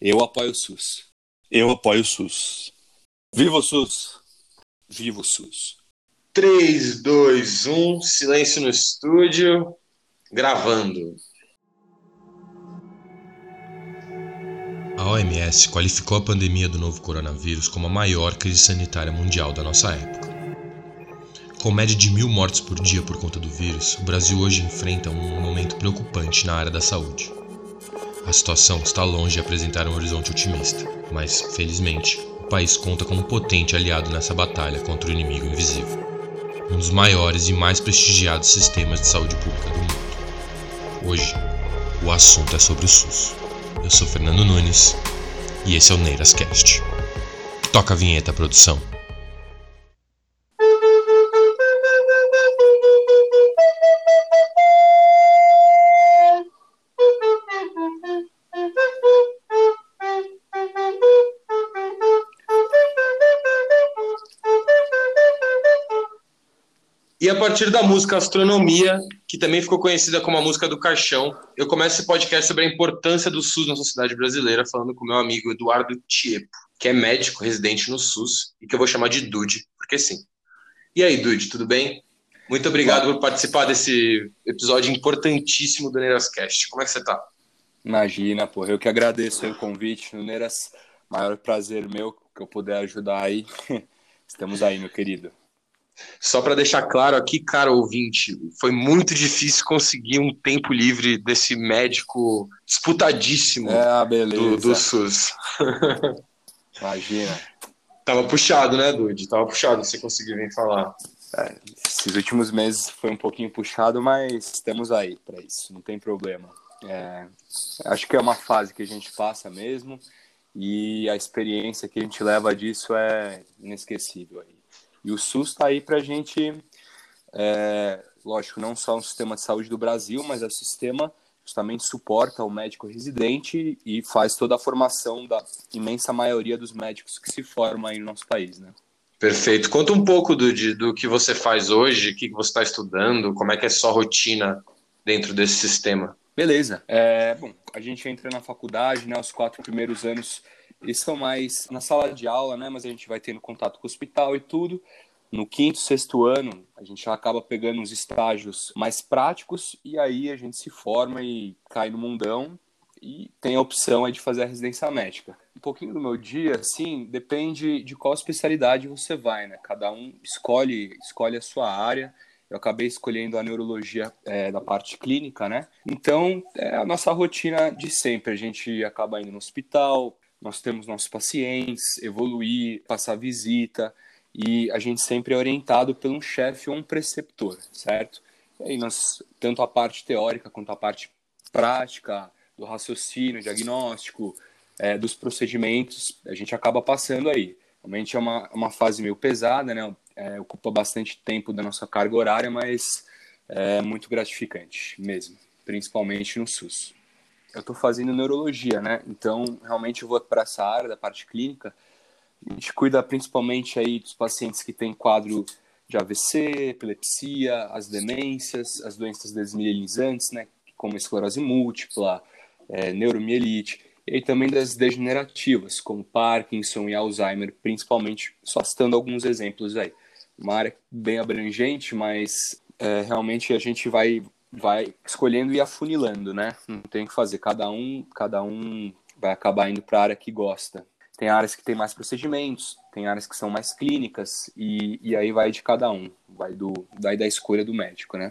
Eu apoio o SUS. Eu apoio o SUS. Viva o SUS! Viva o SUS! 3, 2, 1, silêncio no estúdio, gravando. A OMS qualificou a pandemia do novo coronavírus como a maior crise sanitária mundial da nossa época. Com média de mil mortes por dia por conta do vírus, o Brasil hoje enfrenta um momento preocupante na área da saúde. A situação está longe de apresentar um horizonte otimista, mas, felizmente, o país conta com um potente aliado nessa batalha contra o inimigo invisível. Um dos maiores e mais prestigiados sistemas de saúde pública do mundo. Hoje, o assunto é sobre o SUS. Eu sou Fernando Nunes e esse é o Neiras Cast. Toca a vinheta, produção. A partir da música Astronomia, que também ficou conhecida como a música do caixão, eu começo esse podcast sobre a importância do SUS na sociedade brasileira, falando com meu amigo Eduardo Tiepo, que é médico residente no SUS e que eu vou chamar de Dude, porque sim. E aí, Dude, tudo bem? Muito obrigado por participar desse episódio importantíssimo do Neirascast. Como é que você tá? Imagina, pô, eu que agradeço o convite, Neiras, maior prazer meu que eu puder ajudar aí. Estamos aí, meu querido. Só para deixar claro aqui, cara ouvinte, foi muito difícil conseguir um tempo livre desse médico disputadíssimo É, do, beleza. do SUS. Imagina. Tava puxado, né, Dude? Tava puxado você conseguir vir falar. É, esses últimos meses foi um pouquinho puxado, mas estamos aí para isso, não tem problema. É, acho que é uma fase que a gente passa mesmo e a experiência que a gente leva disso é inesquecível aí. E o SUS está aí para a gente, é, lógico, não só um sistema de saúde do Brasil, mas é um sistema que justamente suporta o médico residente e faz toda a formação da imensa maioria dos médicos que se formam aí no nosso país, né? Perfeito. Conta um pouco do, de- do que você faz hoje, o que que você está estudando, como é que é sua rotina dentro desse sistema. Beleza. É, bom, a gente entra na faculdade, né? Os quatro primeiros anos eles são mais na sala de aula, né? Mas a gente vai tendo contato com o hospital e tudo. No quinto, sexto ano, a gente acaba pegando uns estágios mais práticos e aí a gente se forma e cai no mundão e tem a opção aí de fazer a residência médica. Um pouquinho do meu dia, assim, depende de qual especialidade você vai, né? Cada um escolhe, escolhe a sua área. Eu acabei escolhendo a neurologia é, da parte clínica, né? Então, é a nossa rotina de sempre. A gente acaba indo no hospital, nós temos nossos pacientes, evoluir, passar visita, e a gente sempre é orientado por um chefe ou um preceptor, certo? E aí nós, tanto a parte teórica quanto a parte prática, do raciocínio, diagnóstico, é, dos procedimentos, a gente acaba passando aí. Realmente é uma, uma fase meio pesada, né? É, ocupa bastante tempo da nossa carga horária, mas é muito gratificante mesmo, principalmente no SUS. Eu estou fazendo neurologia, né? Então, realmente eu vou para essa área da parte clínica. A gente cuida principalmente aí dos pacientes que têm quadro de AVC, epilepsia, as demências, as doenças desmielinizantes, né? Como esclerose múltipla, é, neuromielite, e também das degenerativas, como Parkinson e Alzheimer, principalmente, só citando alguns exemplos aí. Uma área bem abrangente, mas é, realmente a gente vai vai escolhendo e afunilando, né? Não tem o que fazer. Cada um, cada um vai acabar indo para a área que gosta. Tem áreas que tem mais procedimentos, tem áreas que são mais clínicas e, e aí vai de cada um, vai do da escolha do médico, né?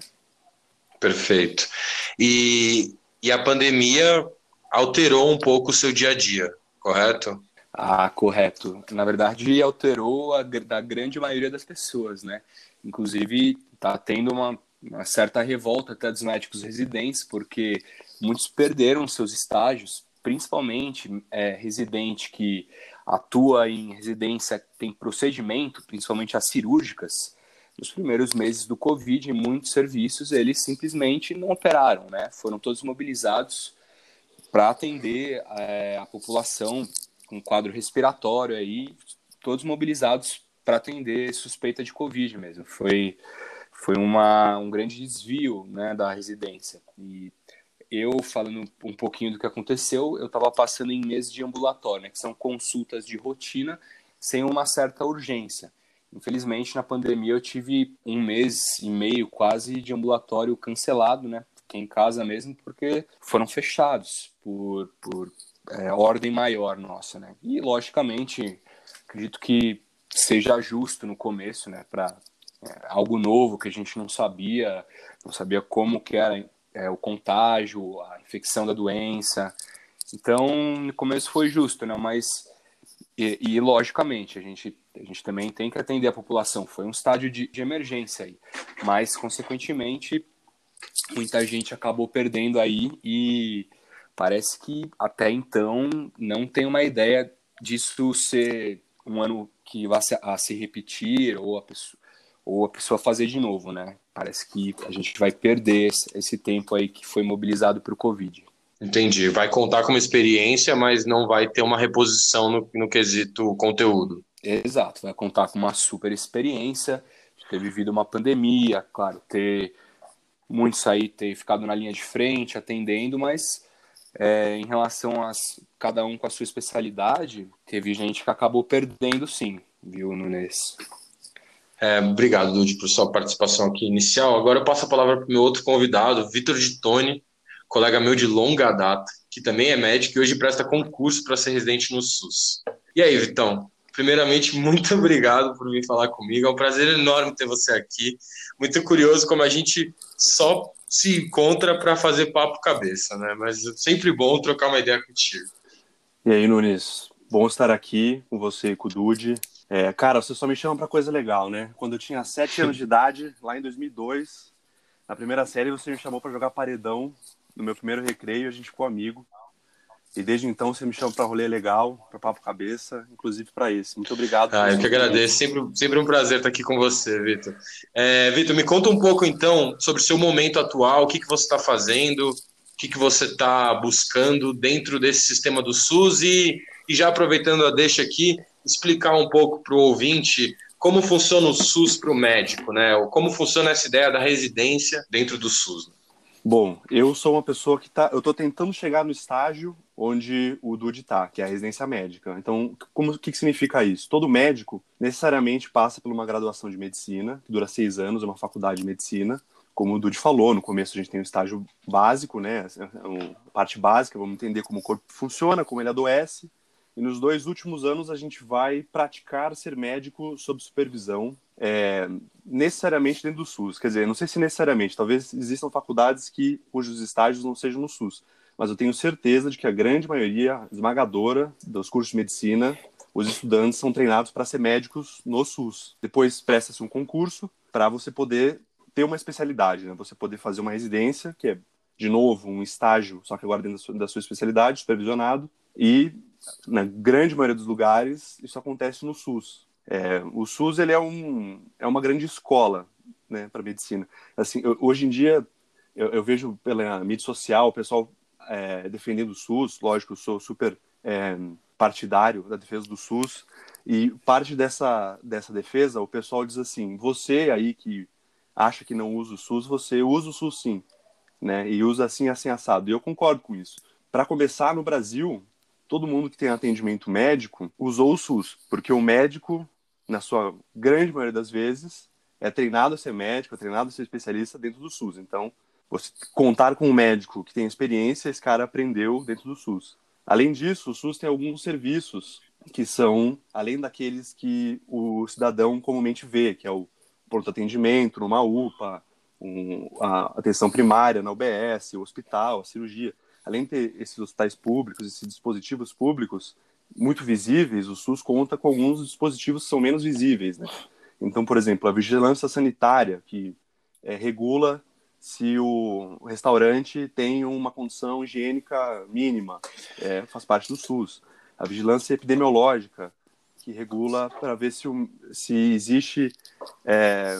Perfeito. E, e a pandemia alterou um pouco o seu dia a dia, correto? Ah, correto. Na verdade, alterou a da grande maioria das pessoas, né? Inclusive, tá tendo uma, uma certa revolta até dos médicos residentes, porque muitos perderam seus estágios, principalmente é, residente que atua em residência, tem procedimento, principalmente as cirúrgicas, nos primeiros meses do Covid, muitos serviços, eles simplesmente não operaram, né? Foram todos mobilizados para atender é, a população com quadro respiratório aí, todos mobilizados para atender suspeita de Covid mesmo. Foi, foi uma, um grande desvio né, da residência. E eu, falando um pouquinho do que aconteceu, eu estava passando em meses de ambulatório, né, que são consultas de rotina sem uma certa urgência. Infelizmente, na pandemia, eu tive um mês e meio quase de ambulatório cancelado, né? Fiquei em casa mesmo, porque foram fechados por, por é, ordem maior nossa, né? E, logicamente, acredito que seja justo no começo, né? Para algo novo que a gente não sabia, não sabia como que era é, o contágio, a infecção da doença. Então, no começo foi justo, né? Mas e, e, logicamente, a gente, a gente também tem que atender a população. Foi um estádio de, de emergência aí. Mas, consequentemente, muita gente acabou perdendo aí e parece que até então não tem uma ideia disso ser um ano que vai se, a se repetir ou a, pessoa, ou a pessoa fazer de novo, né? Parece que a gente vai perder esse, tempo aí que foi mobilizado para o Covid. Entendi. Vai contar como experiência, mas não vai ter uma reposição no, no quesito conteúdo. Exato, vai contar com uma super experiência, de ter vivido uma pandemia, claro, ter muitos aí ter ficado na linha de frente, atendendo, mas é, em relação a cada um com a sua especialidade, teve gente que acabou perdendo sim, viu, Nunes? É, obrigado, Dude, por sua participação aqui inicial. Agora eu passo a palavra para o meu outro convidado, Vitor de Tone, colega meu de longa data, que também é médico e hoje presta concurso para ser residente no SUS. E aí, Vitão? Primeiramente, muito obrigado por vir falar comigo. É um prazer enorme ter você aqui. Muito curioso como a gente só se encontra para fazer papo cabeça, né? Mas é sempre bom trocar uma ideia contigo. E aí, Nunes? Bom estar aqui com você e com o Dude. É, cara, você só me chama para coisa legal, né? Quando eu tinha sete anos de idade, lá em 2002, na primeira série, você me chamou para jogar paredão no meu primeiro recreio, a gente ficou amigo. E desde então você me chama para rolê legal, para papo cabeça, inclusive para esse. Muito obrigado. Ah, eu que agradeço. Sempre, sempre um prazer estar aqui com você, Vitor. É, Vitor, me conta um pouco então sobre o seu momento atual, o que, que você está fazendo, o que, que você está buscando dentro desse sistema do SUS e, e já aproveitando a deixa aqui, explicar um pouco para o ouvinte como funciona o SUS para o médico, né? Como funciona essa ideia da residência dentro do SUS. Né? Bom, eu sou uma pessoa que tá. Eu estou tentando chegar no estágio onde o Dude está, que é a residência médica. Então, como o que, que significa isso? Todo médico necessariamente passa por uma graduação de medicina, que dura seis anos, é uma faculdade de medicina. Como o Dude falou, no começo a gente tem um estágio básico, né? A parte básica, vamos entender como o corpo funciona, como ele adoece. E nos dois últimos anos a gente vai praticar ser médico sob supervisão é, necessariamente dentro do SUS. Quer dizer, não sei se necessariamente, talvez existam faculdades que cujos estágios não sejam no SUS, mas eu tenho certeza de que a grande maioria esmagadora dos cursos de medicina, os estudantes são treinados para ser médicos no SUS. Depois presta-se um concurso para você poder ter uma especialidade, né? Você poder fazer uma residência, que é de novo um estágio, só que agora dentro da sua, da sua especialidade, supervisionado, e na grande maioria dos lugares isso acontece no SUS. É, o SUS ele é, um, é uma grande escola né, para medicina. Assim, eu, hoje em dia, eu, eu, vejo pela mídia social o pessoal é, defendendo o SUS. Lógico, eu sou super é, partidário da defesa do SUS. E parte dessa, dessa defesa, o pessoal diz assim: você aí que acha que não usa o SUS, você usa o SUS sim. Né, e usa assim, assim, assado. E eu concordo com isso. Para começar, no Brasil, todo mundo que tem atendimento médico usou o SUS, porque o médico na sua grande maioria das vezes, é treinado a ser médico, é treinado a ser especialista dentro do SUS. Então, você contar com um médico que tem experiência, esse cara aprendeu dentro do SUS. Além disso, o SUS tem alguns serviços que são além daqueles que o cidadão comumente vê, que é o pronto atendimento numa UPA, um, a atenção primária na UBS, o hospital, a cirurgia. Além de ter esses hospitais públicos, esses dispositivos públicos, muito visíveis, o SUS conta com alguns dispositivos que são menos visíveis. Né? Então, por exemplo, a vigilância sanitária, que é, regula se o restaurante tem uma condição higiênica mínima, é, faz parte do SUS. A vigilância epidemiológica, que regula para ver se, se existe. É,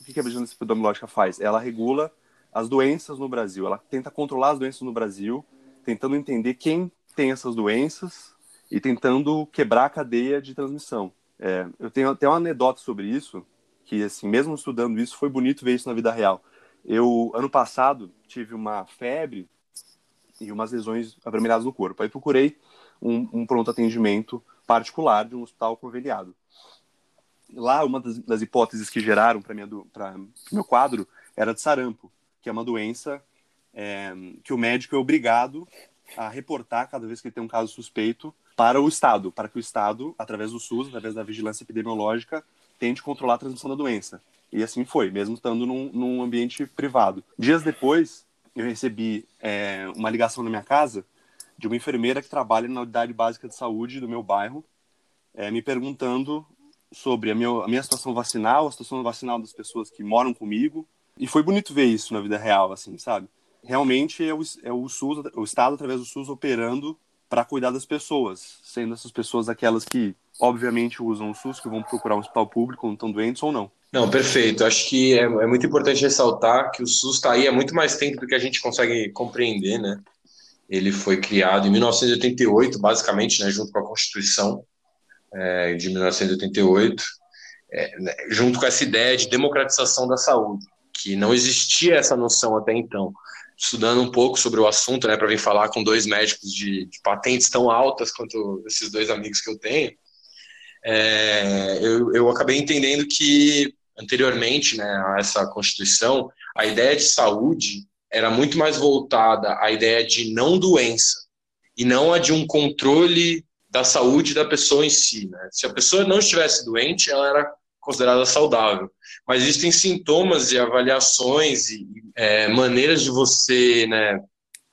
o que a vigilância epidemiológica faz? Ela regula as doenças no Brasil, ela tenta controlar as doenças no Brasil, tentando entender quem tem essas doenças e tentando quebrar a cadeia de transmissão. É, eu tenho até uma anedota sobre isso, que assim, mesmo estudando isso, foi bonito ver isso na vida real. Eu ano passado tive uma febre e umas lesões avermelhadas no corpo. Aí procurei um, um pronto atendimento particular de um hospital conveniado. Lá, uma das, das hipóteses que geraram para meu quadro era de sarampo, que é uma doença é, que o médico é obrigado a reportar cada vez que ele tem um caso suspeito para o Estado, para que o Estado, através do SUS, através da vigilância epidemiológica, tente controlar a transmissão da doença. E assim foi, mesmo estando num, num ambiente privado. Dias depois, eu recebi é, uma ligação na minha casa de uma enfermeira que trabalha na unidade básica de saúde do meu bairro, é, me perguntando sobre a a minha situação vacinal, a situação vacinal das pessoas que moram comigo. E foi bonito ver isso na vida real, assim, sabe? Realmente é o, é o SUS, o Estado, através do SUS, operando para cuidar das pessoas, sendo essas pessoas aquelas que, obviamente, usam o SUS, que vão procurar um hospital público quando estão doentes ou não. Não, perfeito. Acho que é, é muito importante ressaltar que o SUS está aí há muito mais tempo do que a gente consegue compreender, né? Ele foi criado em 1988, basicamente, né, junto com a Constituição é, de 1988, é, né, junto com essa ideia de democratização da saúde, que não existia essa noção até então. Estudando um pouco sobre o assunto, né, para vir falar com dois médicos de, de, patentes tão altas quanto esses dois amigos que eu tenho, é, eu, eu acabei entendendo que anteriormente né, a essa Constituição, a ideia de saúde era muito mais voltada à ideia de não doença e não a de um controle da saúde da pessoa em si. Né? Se a pessoa não estivesse doente, ela era considerada saudável. Mas existem sintomas e avaliações e é, maneiras de você né,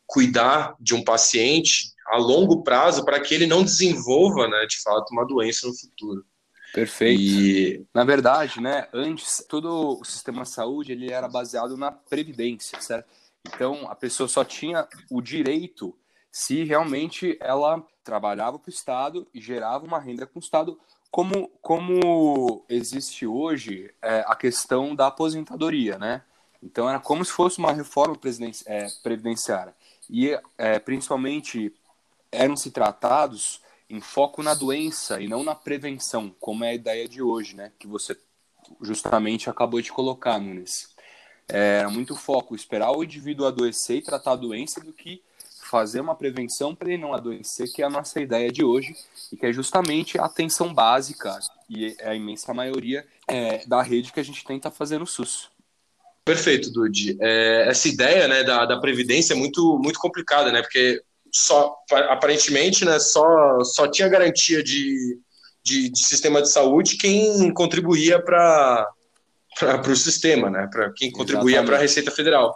cuidar de um paciente a longo prazo para que ele não desenvolva, né, de fato, uma doença no futuro. Perfeito. E... Na verdade, né, antes, todo o sistema de saúde ele era baseado na previdência, certo? Então, a pessoa só tinha o direito se realmente ela trabalhava para o Estado e gerava uma renda com o Estado, como, como existe hoje é, a questão da aposentadoria, né? Então, era como se fosse uma reforma é, previdenciária. E, é, principalmente, eram-se tratados em foco na doença e não na prevenção, como é a ideia de hoje, né? Que você justamente acabou de colocar, Nunes. É muito foco esperar o indivíduo adoecer e tratar a doença do que fazer uma prevenção para ele não adoecer, que é a nossa ideia de hoje, e que é justamente a atenção básica, e é a imensa maioria é, da rede que a gente tenta fazer no SUS. Perfeito, Dude. É, essa ideia né, da, da previdência é muito, muito complicada, né? Porque só aparentemente né, só, só tinha garantia de, de, de sistema de saúde quem contribuía para o sistema, né? Para quem contribuía para a Receita Federal.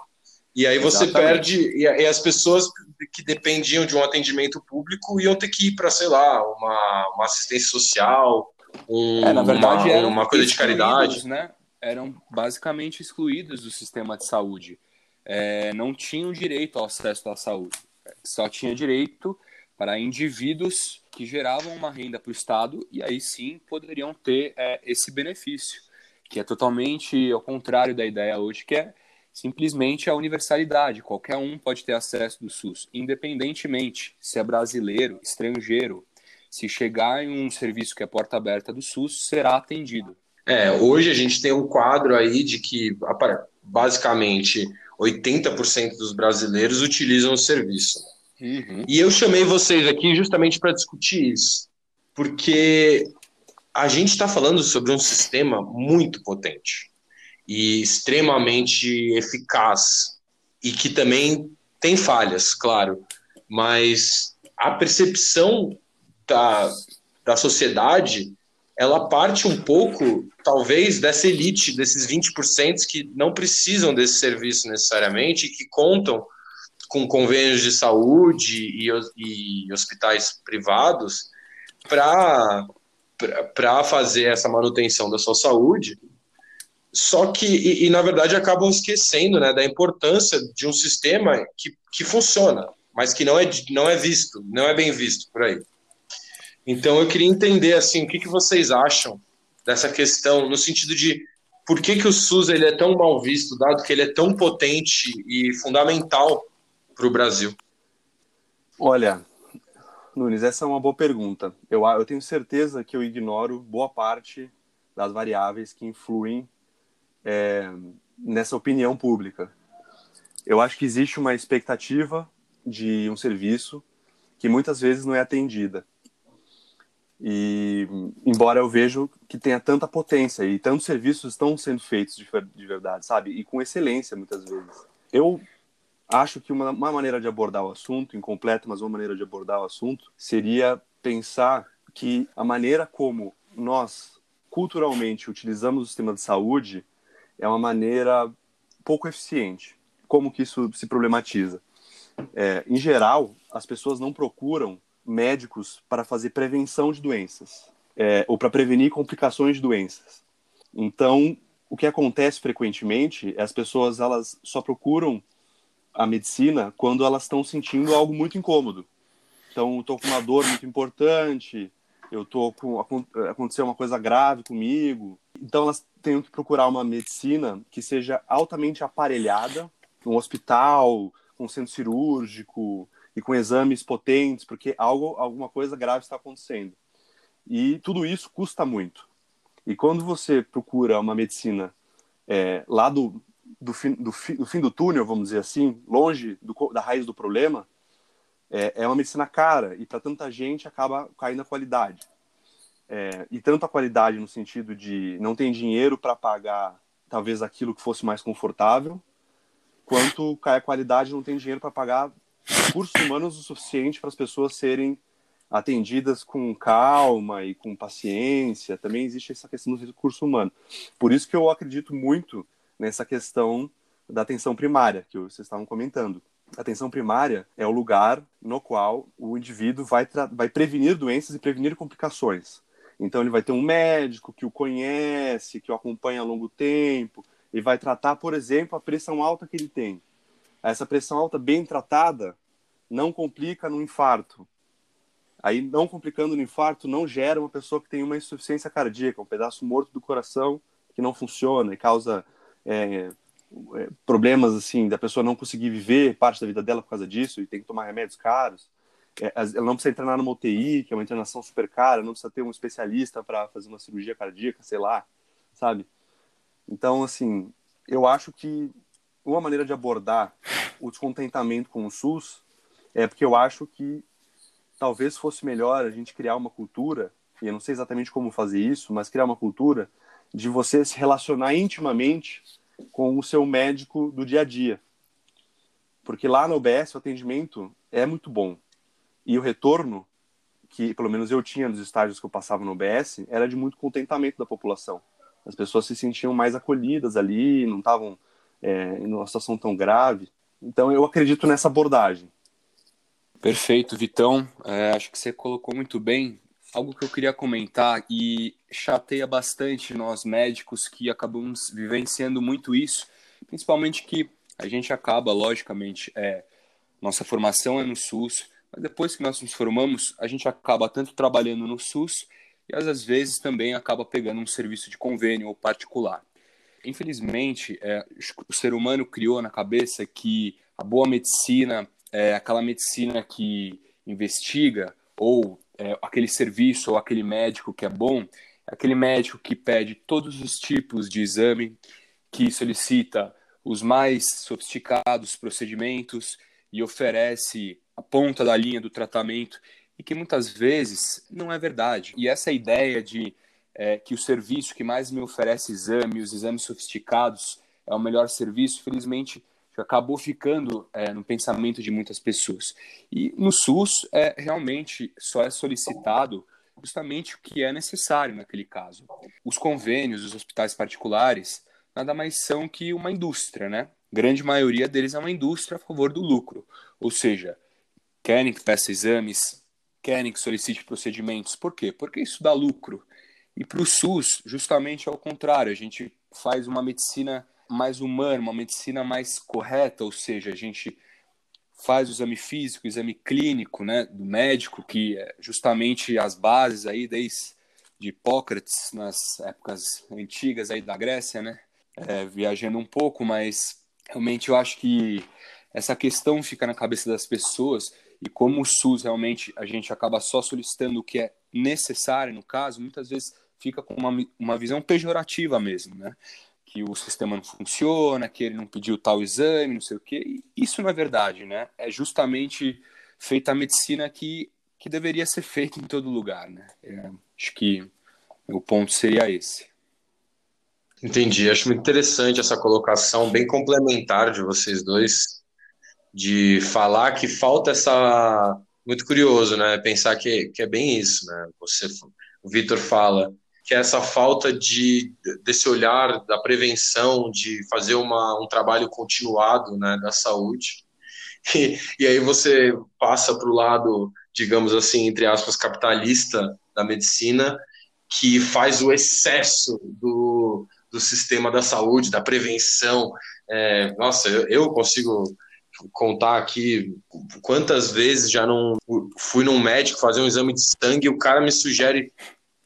E aí você Exatamente. perde, e, e, as pessoas que dependiam de um atendimento público iam ter que ir para, sei lá, uma, uma assistência social, um, é, na verdade, uma, uma coisa de caridade. Né? Eram basicamente excluídos do sistema de saúde. É, não tinham direito ao acesso à saúde só tinha direito para indivíduos que geravam uma renda para o Estado e aí sim poderiam ter é, esse benefício, que é totalmente ao contrário da ideia hoje, que é simplesmente a universalidade. Qualquer um pode ter acesso do SUS, independentemente se é brasileiro, estrangeiro. Se chegar em um serviço que é porta aberta do SUS, será atendido. É, hoje a gente tem um quadro aí de que basicamente 80% dos brasileiros utilizam o serviço. Uhum. E eu chamei vocês aqui justamente para discutir isso, porque a gente está falando sobre um sistema muito potente e extremamente eficaz e que também tem falhas, claro, mas a percepção da, da sociedade ela parte um pouco, talvez, dessa elite, desses 20% que não precisam desse serviço necessariamente e que contam com convênios de saúde e, e hospitais privados para fazer essa manutenção da sua saúde. Só que, e, e, na verdade, acabam esquecendo né, da importância de um sistema que, que funciona, mas que não é, não é visto, não é bem visto por aí. Então eu queria entender assim, o que, que vocês acham dessa questão, no sentido de por que, que o SUS ele é tão mal visto, dado que ele é tão potente e fundamental para o Brasil? Olha, Nunes, essa é uma boa pergunta. Eu, eu tenho certeza que eu ignoro boa parte das variáveis que influem é, nessa opinião pública. Eu acho que existe uma expectativa de um serviço que muitas vezes não é atendida. E embora eu vejo que tenha tanta potência e tantos serviços estão sendo feitos de, de verdade, sabe? E com excelência muitas vezes. Eu acho que uma, uma maneira de abordar o assunto, incompleto, mas uma maneira de abordar o assunto, seria pensar que a maneira como nós culturalmente utilizamos o sistema de saúde é uma maneira pouco eficiente. Como que isso se problematiza? É, em geral, as pessoas não procuram médicos para fazer prevenção de doenças é, ou para prevenir complicações de doenças. Então, o que acontece frequentemente é as pessoas elas só procuram a medicina quando elas estão sentindo algo muito incômodo. Então, estou com uma dor muito importante, eu tô com aconteceu uma coisa grave comigo. Então, elas têm que procurar uma medicina que seja altamente aparelhada, um hospital, um centro cirúrgico, e com exames potentes, porque algo, alguma coisa grave está acontecendo. E tudo isso custa muito. E quando você procura uma medicina é, lá do, do, fim, do, fi, do, fim do túnel, vamos dizer assim, longe do, da raiz do problema, é, é uma medicina cara e para tanta gente acaba caindo a qualidade. É, e tanto a qualidade no sentido de não tem dinheiro para pagar talvez aquilo que fosse mais confortável, quanto cai a qualidade não tem dinheiro para pagar recursos humanos o suficiente para as pessoas serem atendidas com calma e com paciência. Também existe essa questão do recurso humano. Por isso que eu acredito muito nessa questão da atenção primária, que vocês estavam comentando. A atenção primária é o lugar no qual o indivíduo vai, vai prevenir doenças e prevenir complicações. Então, ele vai ter um médico que o conhece, que o acompanha a longo tempo, e vai tratar, por exemplo, a pressão alta que ele tem. Essa pressão alta bem tratada não complica no infarto. Aí, não complicando no infarto, não gera uma pessoa que tem uma insuficiência cardíaca, um pedaço morto do coração que não funciona e causa é, é, problemas assim da pessoa não conseguir viver parte da vida dela por causa disso e tem que tomar remédios caros. É, ela não precisa entrar numa UTI, que é uma internação super cara, não precisa ter um especialista para fazer uma cirurgia cardíaca, sei lá, sabe? Então, assim, eu acho que uma maneira de abordar o descontentamento com o SUS é porque eu acho que talvez fosse melhor a gente criar uma cultura, e eu não sei exatamente como fazer isso, mas criar uma cultura de você se relacionar intimamente com o seu médico do dia a dia. Porque lá no OBS o atendimento é muito bom. E o retorno, que pelo menos eu tinha nos estágios que eu passava no OBS, era de muito contentamento da população. As pessoas se sentiam mais acolhidas ali, não estavam é, uma situação tão grave. Então eu acredito nessa abordagem. Perfeito, Vitão. É, acho que você colocou muito bem algo que eu queria comentar e chateia bastante nós médicos que acabamos vivenciando muito isso, principalmente que a gente acaba, logicamente, é, nossa formação é no SUS, mas depois que nós nos formamos, a gente acaba tanto trabalhando no SUS e às vezes também acaba pegando um serviço de convênio ou particular. Infelizmente, é, o ser humano criou na cabeça que a boa medicina é aquela medicina que investiga, ou é, aquele serviço ou aquele médico que é bom, é aquele médico que pede todos os tipos de exame, que solicita os mais sofisticados procedimentos e oferece a ponta da linha do tratamento, e que muitas vezes não é verdade. E essa ideia de é, que o serviço que mais me oferece exame, os exames sofisticados, é o melhor serviço, felizmente acabou ficando é, no pensamento de muitas pessoas. E no SUS, é, realmente só é solicitado justamente o que é necessário naquele caso. Os convênios dos hospitais particulares nada mais são que uma indústria, né? Grande maioria deles é uma indústria a favor do lucro. Ou seja, querem que peça exames, querem que solicite procedimentos. Por quê? Porque isso dá lucro. E para o SUS, justamente ao contrário, a gente faz uma medicina mais humana, uma medicina mais correta, ou seja, a gente faz o exame físico, o exame clínico, né, do médico, que é justamente as bases aí desde de Hipócrates nas épocas antigas aí da Grécia, né, é, viajando um pouco, mas realmente eu acho que essa questão fica na cabeça das pessoas e como o SUS realmente a gente acaba só solicitando o que é necessário no caso, muitas vezes fica com uma, uma visão pejorativa mesmo, né? que o sistema não funciona, que ele não pediu tal exame, não sei o quê. E isso não é verdade, né? É justamente feita a medicina que, que deveria ser feita em todo lugar, né? É, acho que o ponto seria esse. Entendi. Acho muito interessante essa colocação, bem complementar de vocês dois, de falar que falta essa. Muito curioso, né? Pensar que, que é bem isso, né? Você, o Vitor fala que é essa falta de desse olhar da prevenção, de fazer uma, um trabalho continuado né, da saúde. E, e aí você passa para o lado, digamos assim, entre aspas, capitalista da medicina, que faz o excesso do, do sistema da saúde, da prevenção. É, nossa, eu, eu consigo contar aqui quantas vezes já não fui num médico fazer um exame de sangue e o cara me sugere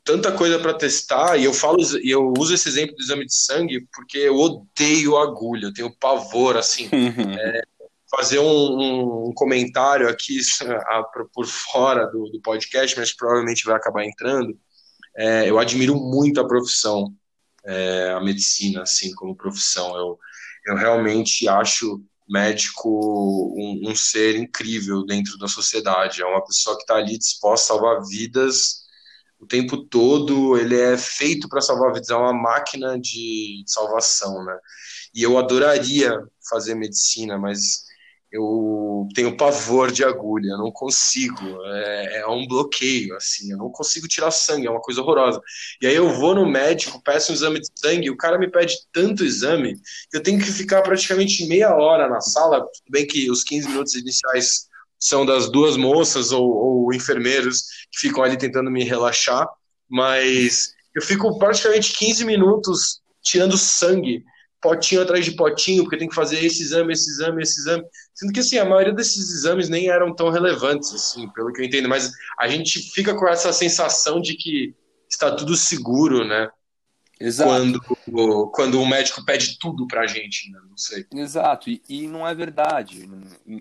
tanta coisa para testar e eu falo e eu uso esse exemplo do exame de sangue porque eu odeio agulha, eu tenho pavor assim. é, fazer um, um, comentário aqui por fora do, do, podcast, mas provavelmente vai acabar entrando. É, eu admiro muito a profissão, é, a medicina, assim, como profissão. Eu, eu realmente acho médico um, um ser incrível dentro da sociedade. É uma pessoa que está ali disposta a salvar vidas o tempo todo, ele é feito para salvar vidas, é uma máquina de salvação, né? E eu adoraria fazer medicina, mas eu tenho pavor de agulha, não consigo, é, é, um bloqueio, assim, eu não consigo tirar sangue, é uma coisa horrorosa. E aí eu vou no médico, peço um exame de sangue, o cara me pede tanto exame que eu tenho que ficar praticamente meia hora na sala, bem que os 15 minutos iniciais são das duas moças ou, ou enfermeiros que ficam ali tentando me relaxar, mas eu fico praticamente 15 minutos tirando sangue, potinho atrás de potinho, porque tem que fazer esse exame, esse exame, esse exame. Sendo que, assim, a maioria desses exames nem eram tão relevantes, assim, pelo que eu entendo, mas a gente fica com essa sensação de que está tudo seguro, né? Exato. Quando, quando o médico pede tudo pra gente, né? Não sei. Exato, e, e não é verdade.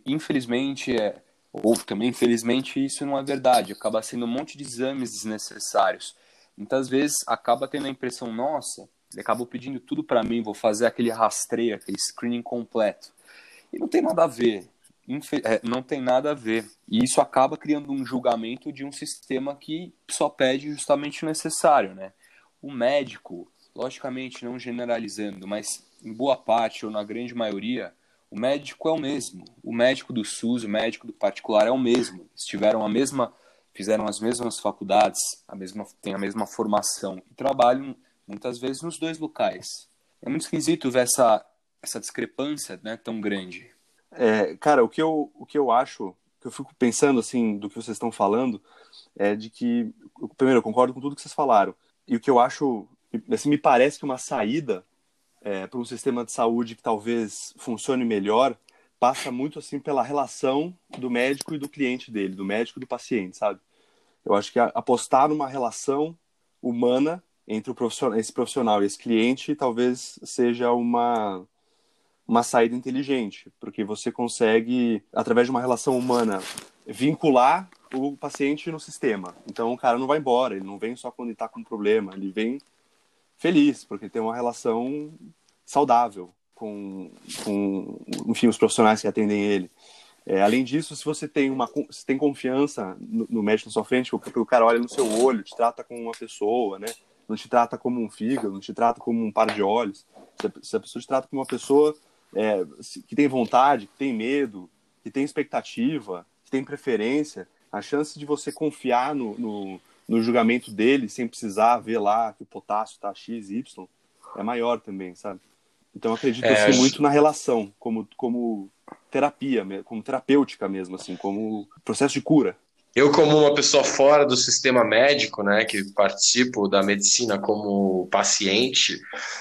Infelizmente, é, ou também, infelizmente, isso não é verdade. Acaba sendo um monte de exames desnecessários. Muitas vezes acaba tendo a impressão, nossa, ele acabou pedindo tudo para mim, vou fazer aquele rastreio, aquele screening completo. E não tem nada a ver. É, não tem nada a ver. E isso acaba criando um julgamento de um sistema que só pede justamente o necessário, né? O médico, logicamente não generalizando, mas em boa parte ou na grande maioria, o médico é o mesmo. O médico do SUS, o médico do particular é o mesmo. Eles tiveram a mesma, fizeram as mesmas faculdades, a mesma, têm a mesma formação e trabalham muitas vezes nos dois locais. É muito esquisito ver essa, essa discrepância né, tão grande. É, cara, o que, eu, o que eu acho, que eu fico pensando assim, do que vocês estão falando, é de que, primeiro, eu concordo com tudo que vocês falaram. E o que eu acho, assim, me parece que uma saída é, para um sistema de saúde que talvez funcione melhor passa muito assim pela relação do médico e do cliente dele, do médico e do paciente, sabe? Eu acho que apostar numa relação humana entre o profissional, esse profissional e esse cliente talvez seja uma uma saída inteligente, porque você consegue através de uma relação humana vincular o paciente no sistema. Então o cara não vai embora, ele não vem só quando está com um problema, ele vem feliz, porque tem uma relação saudável com, com enfim, os profissionais que atendem ele. É, além disso, se você tem uma se tem confiança no, no médico na sua frente, porque o cara olha no seu olho, te trata como uma pessoa, né? Não te trata como um fígado, não te trata como um par de olhos. Se a, pessoa te trata como uma pessoa é, que tem vontade, que tem medo, que tem expectativa, que tem preferência, a chance de você confiar no, no no julgamento dele, sem precisar ver lá que o potássio está X, Y, é maior também, sabe? Então acredito é, assim, muito na relação, como, como terapia, como terapêutica mesmo, assim, como processo de cura. Eu, como uma pessoa fora do sistema médico, né, que participo da medicina como paciente,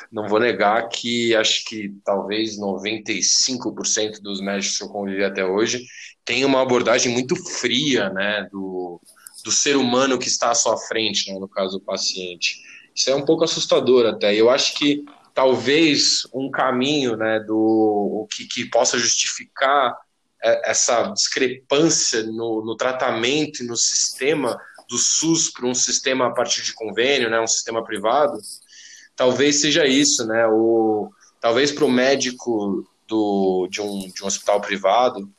não vou negar que acho que talvez 95% dos médicos que eu convivi até hoje tem uma abordagem muito fria, né, do, do ser humano que está à sua frente, né, no caso do paciente. Isso é um pouco assustador até. Eu acho que talvez um caminho né, do que, que possa justificar essa discrepância no, no tratamento e no sistema do SUS para um sistema a partir de convênio, né, um sistema privado, talvez seja isso, né? O, talvez para o médico do, de, um, de um hospital privado,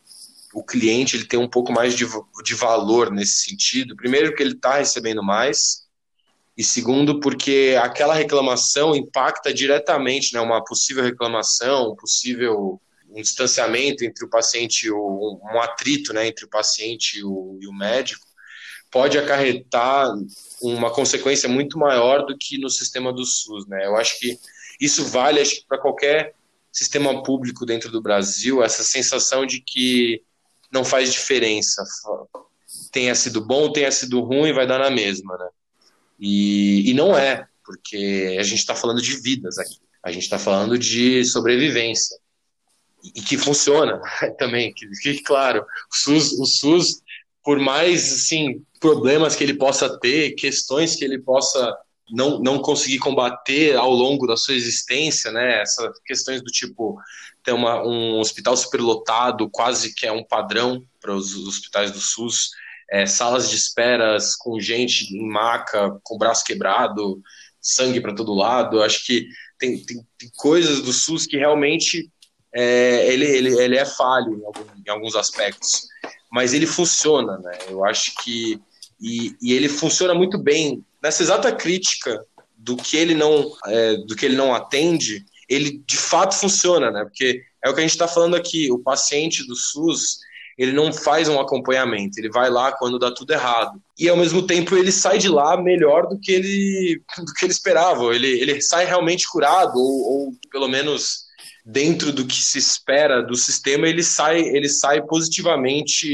o cliente ele tem um pouco mais de, de valor nesse sentido. Primeiro, porque ele está recebendo mais, e segundo, porque aquela reclamação impacta diretamente, né, uma possível reclamação, um possível um distanciamento entre o paciente, um, atrito né, entre o paciente e o, e o médico, pode acarretar uma consequência muito maior do que no sistema do SUS. Né? Eu acho que isso vale para qualquer sistema público dentro do Brasil, essa sensação de que não faz diferença. Tenha sido bom, tenha sido ruim, vai dar na mesma, né? E, e não é, porque a gente está falando de vidas aqui. A gente está falando de sobrevivência. E, que funciona também, que fique claro. O SUS, o SUS, por mais assim, problemas que ele possa ter, questões que ele possa não, não conseguir combater ao longo da sua existência, né? Essas questões do tipo ter uma, um hospital superlotado, quase que é um padrão para os hospitais do SUS, é, salas de esperas com gente em maca, com braço quebrado, sangue para todo lado. Acho que tem, tem, tem, coisas do SUS que realmente é, ele, ele, ele é falho em, algum, em alguns aspectos, mas ele funciona, né? Eu acho que e, e ele funciona muito bem nessa exata crítica do que ele não é, do que ele não atende ele de fato funciona, né? Porque é o que a gente está falando aqui, o paciente do SUS, ele não faz um acompanhamento, ele vai lá quando dá tudo errado. E ao mesmo tempo ele sai de lá melhor do que ele, do que ele esperava. Ele, ele sai realmente curado, ou, ou pelo menos dentro do que se espera do sistema, ele sai, ele sai positivamente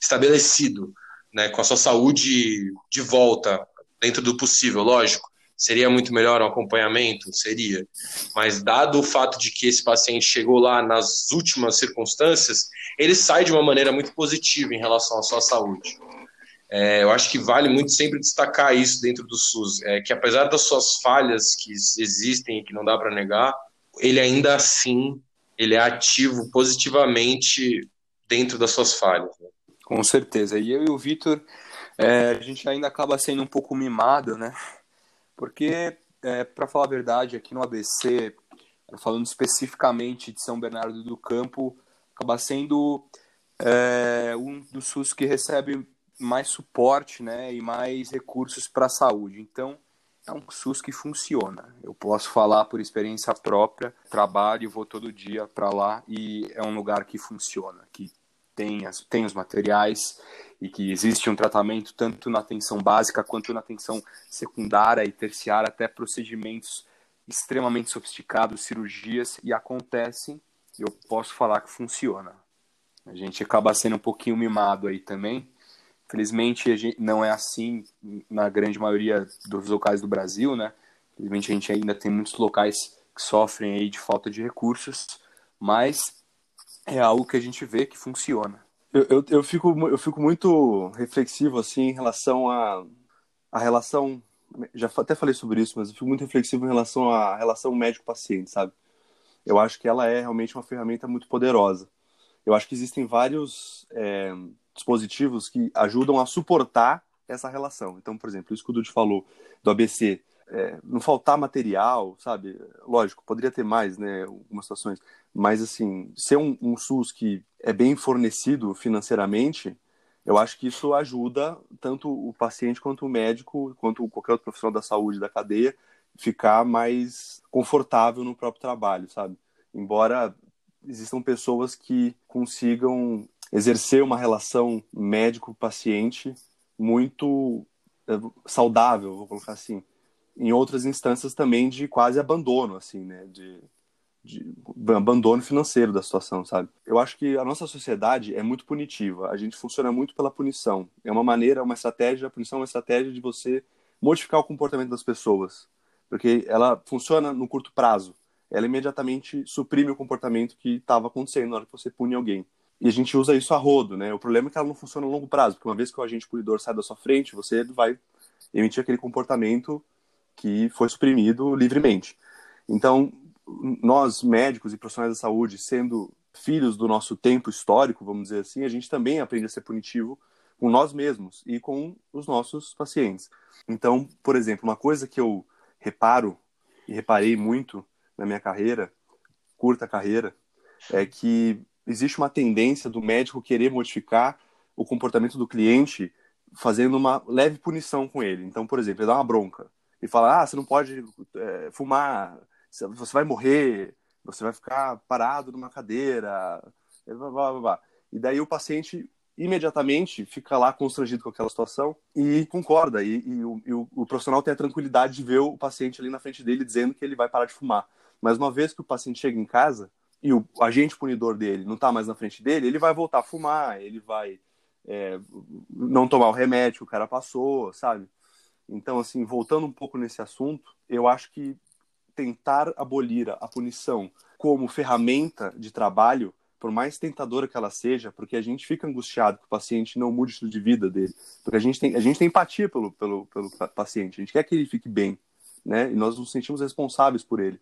estabelecido, né, com a sua saúde de volta, dentro do possível, lógico. Seria muito melhor um acompanhamento? Seria. Mas, dado o fato de que esse paciente chegou lá nas últimas circunstâncias, ele sai de uma maneira muito positiva em relação à sua saúde. É, eu acho que vale muito sempre destacar isso dentro do SUS, é, que apesar das suas falhas que existem e que não dá para negar, ele ainda assim ele é ativo positivamente dentro das suas falhas. Né? Com certeza. E eu e o Vitor, é, a gente ainda acaba sendo um pouco mimado, né? Porque, é, para falar a verdade, aqui no ABC, falando especificamente de São Bernardo do Campo, acaba sendo é, um dos SUS que recebe mais suporte né, e mais recursos para a saúde. Então, é um SUS que funciona. Eu posso falar por experiência própria, trabalho, vou todo dia para lá e é um lugar que funciona, que tem, as, tem os materiais e que existe um tratamento tanto na atenção básica quanto na atenção secundária e terciária, até procedimentos extremamente sofisticados, cirurgias, e acontecem, eu posso falar que funciona. A gente acaba sendo um pouquinho mimado aí também. Felizmente não é assim na grande maioria dos locais do Brasil, né? Felizmente a gente ainda tem muitos locais que sofrem aí de falta de recursos, mas é algo que a gente vê que funciona. Eu, eu, eu, fico, eu fico muito reflexivo assim em relação a, a relação. Já até falei sobre isso, mas eu fico muito reflexivo em relação à relação médico-paciente, sabe? Eu acho que ela é realmente uma ferramenta muito poderosa. Eu acho que existem vários é, dispositivos que ajudam a suportar essa relação. Então, por exemplo, isso que o Dudu falou do ABC, é, não faltar material, sabe? Lógico, poderia ter mais, né? Algumas situações. Mas, assim, ser um, um SUS que é bem fornecido financeiramente, eu acho que isso ajuda tanto o paciente quanto o médico, quanto qualquer outro profissional da saúde da cadeia, ficar mais confortável no próprio trabalho, sabe? Embora existam pessoas que consigam exercer uma relação médico-paciente muito é, saudável, vou colocar assim em outras instâncias também de quase abandono, assim, né? De, de abandono financeiro da situação, sabe? Eu acho que a nossa sociedade é muito punitiva. A gente funciona muito pela punição. É uma maneira, uma estratégia, a punição é uma estratégia de você modificar o comportamento das pessoas, porque ela funciona no curto prazo. Ela imediatamente suprime o comportamento que estava acontecendo na hora que você pune alguém. E a gente usa isso a rodo, né? O problema é que ela não funciona a longo prazo, porque uma vez que o agente punidor sai da sua frente, você vai emitir aquele comportamento que foi suprimido livremente. Então, nós, médicos e profissionais da saúde, sendo filhos do nosso tempo histórico, vamos dizer assim, a gente também aprende a ser punitivo com nós mesmos e com os nossos pacientes. Então, por exemplo, uma coisa que eu reparo e reparei muito na minha carreira, curta carreira, é que existe uma tendência do médico querer modificar o comportamento do cliente fazendo uma leve punição com ele. Então, por exemplo, ele dá uma bronca e fala: ah, você não pode é, fumar, você vai morrer, você vai ficar parado numa cadeira, blá, blá, blá, blá. e daí o paciente imediatamente fica lá constrangido com aquela situação e concorda. E, e, o, e o, o, profissional tem a tranquilidade de ver o paciente ali na frente dele dizendo que ele vai parar de fumar. Mas uma vez que o paciente chega em casa e o agente punidor dele não está mais na frente dele, ele vai voltar a fumar, ele vai é, não tomar o remédio que o cara passou, sabe? Então, assim, voltando um pouco nesse assunto, eu acho que tentar abolir a punição como ferramenta de trabalho por mais tentadora que ela seja, porque a gente fica angustiado que o paciente não mude o estilo de vida dele, porque a gente tem, a gente tem empatia pelo, pelo, pelo paciente, a gente quer que ele fique bem, né? E nós nos sentimos responsáveis por ele.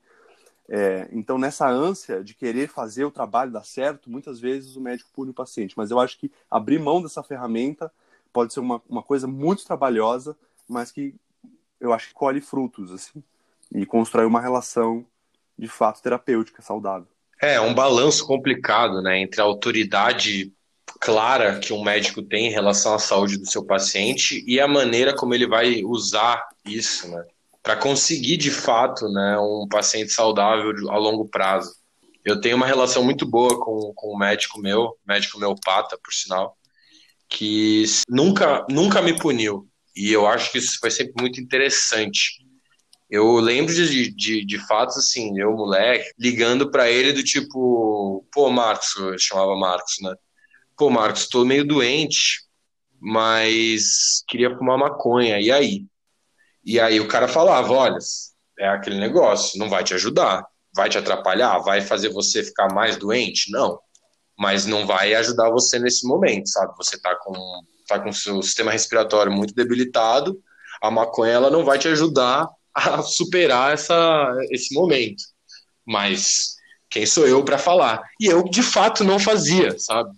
É, então, nessa ânsia de querer fazer o trabalho dar certo, muitas vezes o médico pune o paciente. Mas eu acho que abrir mão dessa ferramenta pode ser uma, uma coisa muito trabalhosa, mas que eu acho que colhe frutos, assim, e constrói uma relação de fato terapêutica, saudável. É, um balanço complicado, né, entre a autoridade clara que um médico tem em relação à saúde do seu paciente e a maneira como ele vai usar isso, né, para conseguir de fato, né, um paciente saudável a longo prazo. Eu tenho uma relação muito boa com, com um médico meu, médico meu pata, por sinal, que nunca nunca me puniu. E eu acho que isso foi sempre muito interessante eu lembro de, de, de fatos assim, eu, moleque, ligando para ele do tipo, pô, Marcos, eu chamava Marcos, né? Pô, Marcos, tô meio doente, mas queria fumar maconha, e aí? E aí o cara falava, olha, é aquele negócio, não vai te ajudar, vai te atrapalhar, vai fazer você ficar mais doente? Não. Mas não vai ajudar você nesse momento, sabe? Você tá com, tá com seu sistema respiratório muito debilitado, a maconha ela não vai te ajudar a superar essa, esse momento. Mas quem sou eu para falar? E eu, de fato, não fazia, sabe?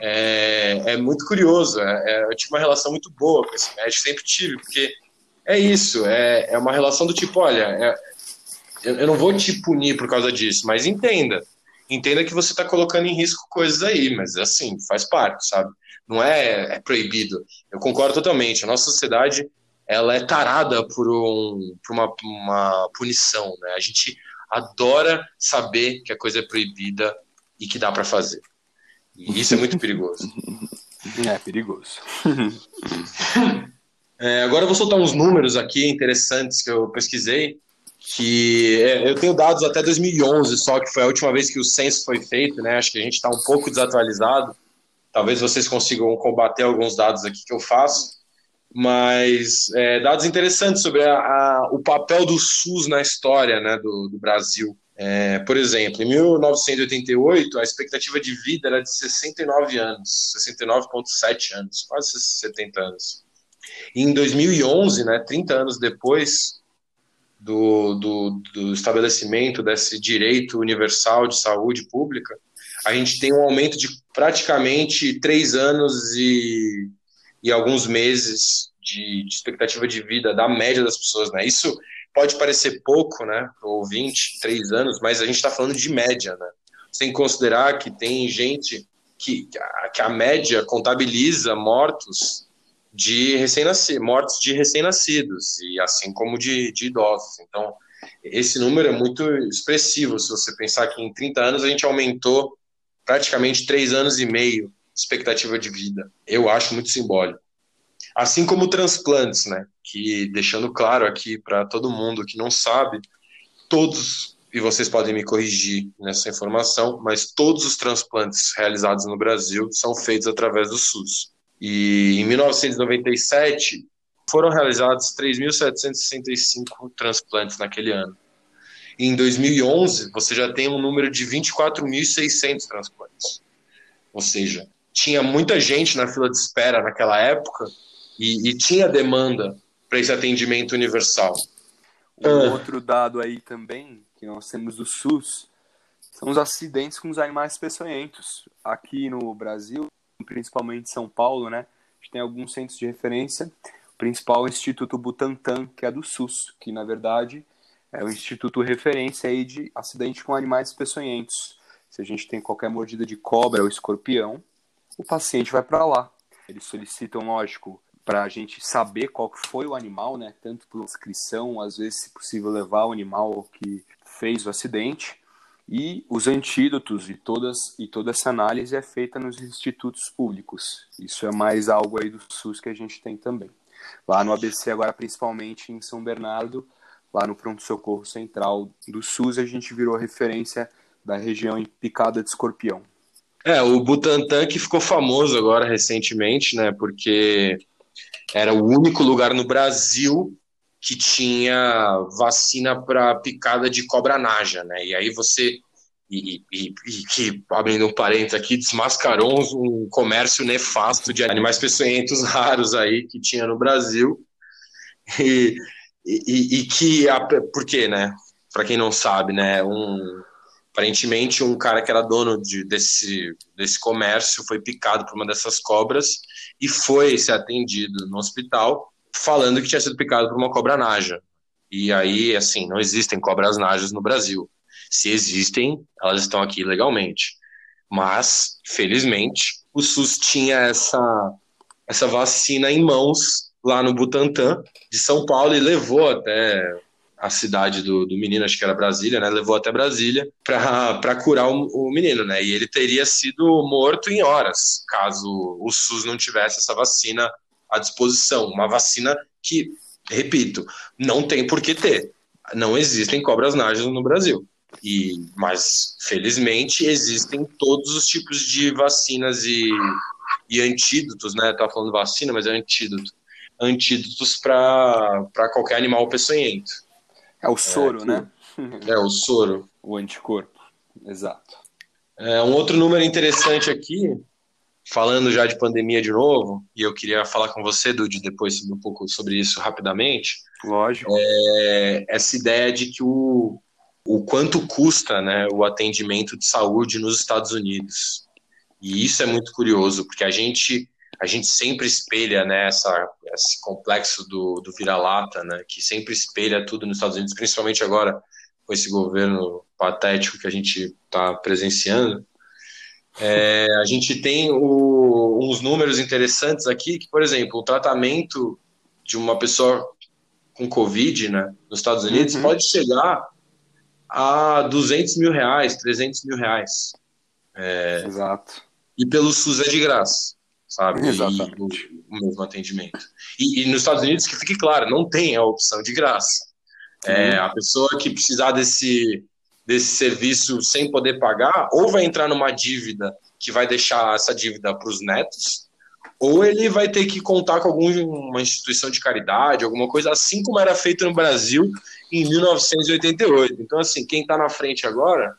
É, é muito curioso. É, é, eu tive uma relação muito boa com esse médico, sempre tive, porque é isso, é, é uma relação do tipo: olha, é, eu, eu não vou te punir por causa disso, mas entenda. Entenda que você está colocando em risco coisas aí, mas assim, faz parte, sabe? Não é, é proibido. Eu concordo totalmente. A nossa sociedade ela é tarada por, um, por uma, uma punição, né? A gente adora saber que a coisa é proibida e que dá para fazer. E isso é muito perigoso. É perigoso. é, agora eu vou soltar uns números aqui interessantes que eu pesquisei, que é, eu tenho dados até 2011 só, que foi a última vez que o censo foi feito, né? Acho que a gente está um pouco desatualizado. Talvez vocês consigam combater alguns dados aqui que eu faço mas é, dados interessantes sobre a, a, o papel do SUS na história né, do, do Brasil. É, por exemplo, em 1988, a expectativa de vida era de 69 anos, 69,7 anos, quase 70 anos. E em 2011, né, 30 anos depois do, do, do estabelecimento desse direito universal de saúde pública, a gente tem um aumento de praticamente 3 anos e e alguns meses de, de, expectativa de vida da média das pessoas, né? Isso pode parecer pouco, né, para o três anos, mas a gente está falando de média, né? Sem considerar que tem gente que, que a média contabiliza mortos de recém-nascidos, mortes de recém-nascidos, e assim como de, de idosos. Então, esse número é muito expressivo, se você pensar que em 30 anos a gente aumentou praticamente três anos e meio expectativa de vida. Eu acho muito simbólico. Assim como transplantes, né? Que deixando claro aqui para todo mundo que não sabe, todos e vocês podem me corrigir nessa informação, mas todos os transplantes realizados no Brasil são feitos através do SUS. E em 1997 foram realizados 3.765 transplantes naquele ano. E em 2011 você já tem um número de 24.600 transplantes. Ou seja, tinha muita gente na fila de espera naquela época e, e tinha demanda para esse atendimento universal. Um ah. outro dado aí também que nós temos do SUS são os acidentes com os animais peçonhentos. Aqui no Brasil, principalmente São Paulo, né, a gente tem alguns centros de referência. O principal é o Instituto Butantan, que é do SUS, que na verdade é o instituto referência aí de acidente com animais peçonhentos. Se a gente tem qualquer mordida de cobra ou escorpião, o paciente vai para lá. Eles solicitam, lógico, para a gente saber qual foi o animal, né? Tanto por inscrição, às vezes, se possível, levar o animal que fez o acidente. E os antídotos e, todas, e toda essa análise é feita nos institutos públicos. Isso é mais algo aí do SUS que a gente tem também. Lá no ABC, agora principalmente em São Bernardo, lá no pronto-socorro central do SUS, a gente virou referência da região em picada de escorpião. É, o Butantan que ficou famoso agora recentemente, né? Porque era o único lugar no Brasil que tinha vacina para picada de cobra naja, né? E aí você e, e, e, que, abrindo um parênteses aqui, desmascarou um comércio nefasto de animais peçonhentos raros aí que tinha no Brasil. E, e, e que, por quê, né? Para quem não sabe, né? Um, aparentemente, um cara que era dono de, desse, desse comércio foi picado por uma dessas cobras e foi ser atendido no hospital falando que tinha sido picado por uma cobra naja. E aí, assim, não existem cobras najas no Brasil. Se existem, elas estão aqui legalmente. Mas, felizmente, o SUS tinha essa, essa vacina em mãos lá no Butantã de São Paulo e levou até a cidade do, do menino, acho que era Brasília, né? Levou até Brasília para curar o, o, menino, né? E ele teria sido morto em horas caso o SUS não tivesse essa vacina à disposição. Uma vacina que, repito, não tem por que ter. Não existem cobras najas no Brasil. E, mas, felizmente, existem todos os tipos de vacinas e, e antídotos, né? Estava falando vacina, mas é antídoto. Antídotos para qualquer animal peçonhento. É o soro, é, né? É o soro. o anticorpo, exato. É, um outro número interessante aqui, falando já de pandemia de novo, e eu queria falar com você, Dude, depois um pouco sobre isso rapidamente. Lógico. É, essa ideia de que o, o quanto custa né, o atendimento de saúde nos Estados Unidos. E isso é muito curioso, porque a gente, a gente sempre espelha né, essa, esse complexo do, do vira-lata, né, que sempre espelha tudo nos Estados Unidos, principalmente agora com esse governo patético que a gente está presenciando. É, a gente tem o, uns números interessantes aqui, que, por exemplo, o tratamento de uma pessoa com Covid né, nos Estados Unidos uhum. pode chegar a 200 mil reais, 300 mil reais. É, Exato. E pelo SUS é de graça, sabe? Exatamente. E, o, mesmo atendimento. E, e, nos Estados Unidos, que fique claro, não tem a opção de graça. É, a pessoa que precisar desse, desse serviço sem poder pagar, ou vai entrar numa dívida que vai deixar essa dívida para os netos, ou ele vai ter que contar com alguma instituição de caridade, alguma coisa assim como era feito no Brasil em 1988. Então, assim, quem está na frente agora,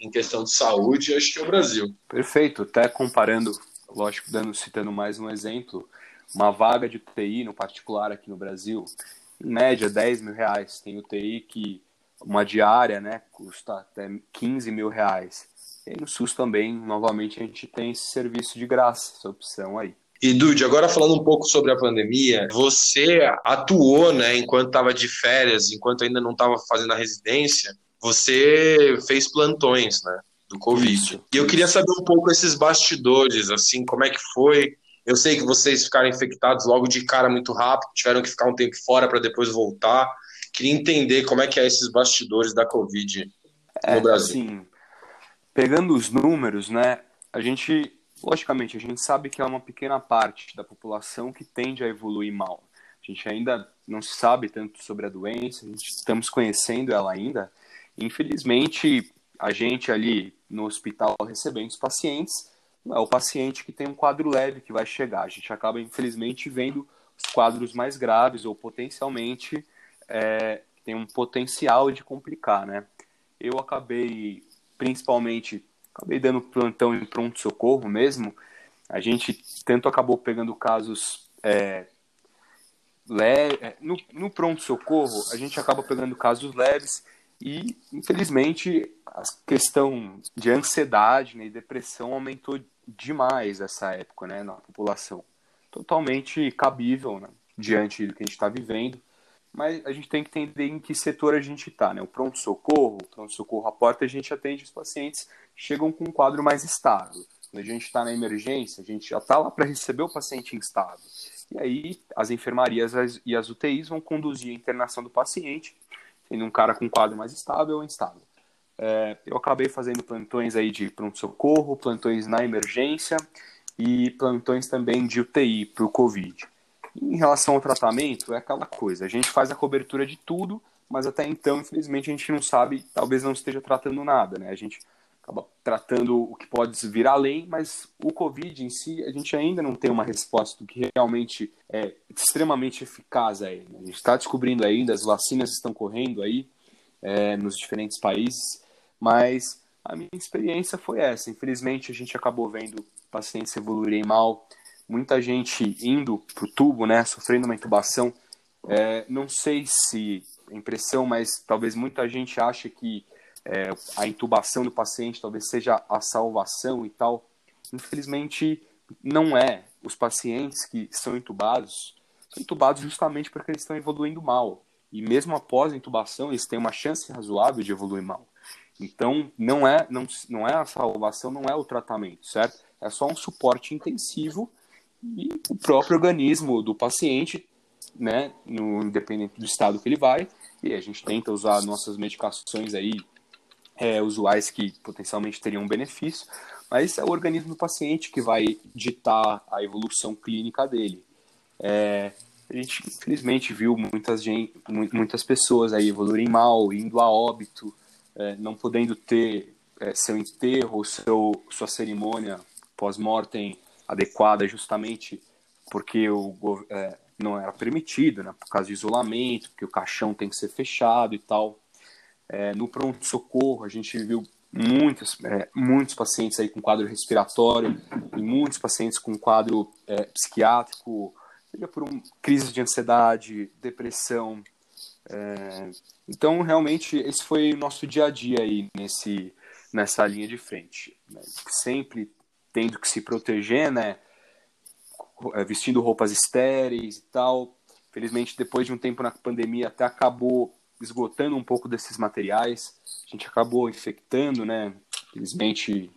em questão de saúde, acho que é o Brasil. Perfeito. Até comparando, lógico, dando, citando mais um exemplo, uma vaga de UTI no particular aqui no Brasil, em média 10 mil reais. Tem UTI que uma diária, né, custa até 15 mil reais. E no SUS também, novamente, a gente tem esse serviço de graça, essa opção aí. E Dude, agora falando um pouco sobre a pandemia, você atuou, né, enquanto estava de férias, enquanto ainda não estava fazendo a residência, você fez plantões, né, do Covid. Isso, e eu queria saber um pouco esses bastidores, assim, como é que foi? Eu sei que vocês ficaram infectados logo de cara muito rápido, tiveram que ficar um tempo fora para depois voltar. Queria entender como é que é esses bastidores da Covid no é, Brasil. Assim, pegando os números, né, a gente Logicamente, a gente sabe que é uma pequena parte da população que tende a evoluir mal. A gente ainda não sabe tanto sobre a doença, a gente estamos conhecendo ela ainda. Infelizmente, a gente ali no hospital recebendo os pacientes, não é o paciente que tem um quadro leve que vai chegar. A gente acaba, infelizmente, vendo os quadros mais graves ou potencialmente é, tem um potencial de complicar, né? Eu acabei, principalmente acabei dando plantão em pronto-socorro mesmo. A gente tanto acabou pegando casos é. É, no, no pronto-socorro, a gente acaba pegando casos leves e, infelizmente, a questão de ansiedade né, e depressão aumentou demais essa época né, na população. Totalmente cabível né, diante do que a gente está vivendo. Mas a gente tem que entender em que setor a gente está, né? O pronto-socorro, pronto-socorro à porta, a gente atende os pacientes que chegam com um quadro mais estável. Quando a gente está na emergência, a gente já está lá para receber o paciente instável. E aí as enfermarias e as UTIs vão conduzir a internação do paciente, tendo um cara com quadro mais estável ou instável. É, eu acabei fazendo plantões aí de pronto-socorro, plantões na emergência e plantões também de UTI para o Covid. Em relação ao tratamento, é aquela coisa, a gente faz a cobertura de tudo, mas até então, infelizmente, a gente não sabe, talvez não esteja tratando nada, né? A gente acaba tratando o que pode vir além, mas o Covid em si, a gente ainda não tem uma resposta do que realmente é extremamente eficaz a ele. A gente está descobrindo ainda, as vacinas estão correndo aí é, nos diferentes países, mas a minha experiência foi essa. Infelizmente, a gente acabou vendo pacientes evoluírem mal, muita gente indo para o tubo, né, sofrendo uma intubação. É, não sei se é impressão, mas talvez muita gente ache que é, a intubação do paciente talvez seja a salvação e tal. Infelizmente, não é. Os pacientes que são intubados são intubados justamente porque eles estão evoluindo mal. E mesmo após a intubação, eles têm uma chance razoável de evoluir mal. Então, não é, não, não é a salvação, não é o tratamento, certo? É só um suporte intensivo e o próprio organismo do paciente, né, no independente do estado que ele vai, e a gente tenta usar nossas medicações aí é, usuais que potencialmente teriam benefício, mas é o organismo do paciente que vai ditar a evolução clínica dele. É, a gente infelizmente viu muitas, gente, muitas pessoas aí evoluírem mal, indo a óbito, é, não podendo ter é, seu enterro, seu, sua cerimônia pós-mortem adequada justamente porque o, é, não era permitido, né, por causa de isolamento, porque o caixão tem que ser fechado e tal. É, no pronto-socorro, a gente viu muitos, é, muitos pacientes aí com quadro respiratório e muitos pacientes com quadro é, psiquiátrico, seja por um, crise de ansiedade, depressão. É, então, realmente, esse foi o nosso dia a dia aí nesse, nessa linha de frente. Né? Sempre tendo que se proteger, né? É, vestindo roupas estéreis e tal. Felizmente, depois de um tempo na pandemia, até acabou esgotando um pouco desses materiais. A gente acabou infectando, né? Felizmente,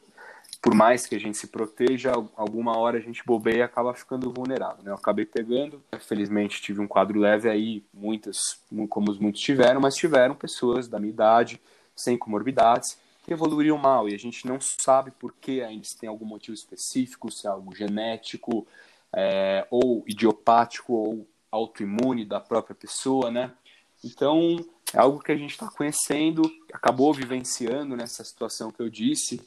por mais que a gente se proteja, alguma hora a gente bobeia e acaba ficando vulnerável, né? Eu acabei pegando, felizmente tive um quadro leve aí, muitas, como muitos tiveram, mas tiveram pessoas da minha idade, sem comorbidades, evoluíram mal e a gente não sabe por que ainda se tem algum motivo específico, se é algo genético, é, ou idiopático, ou autoimune da própria pessoa, né? Então, é algo que a gente está conhecendo, acabou vivenciando nessa situação que eu disse,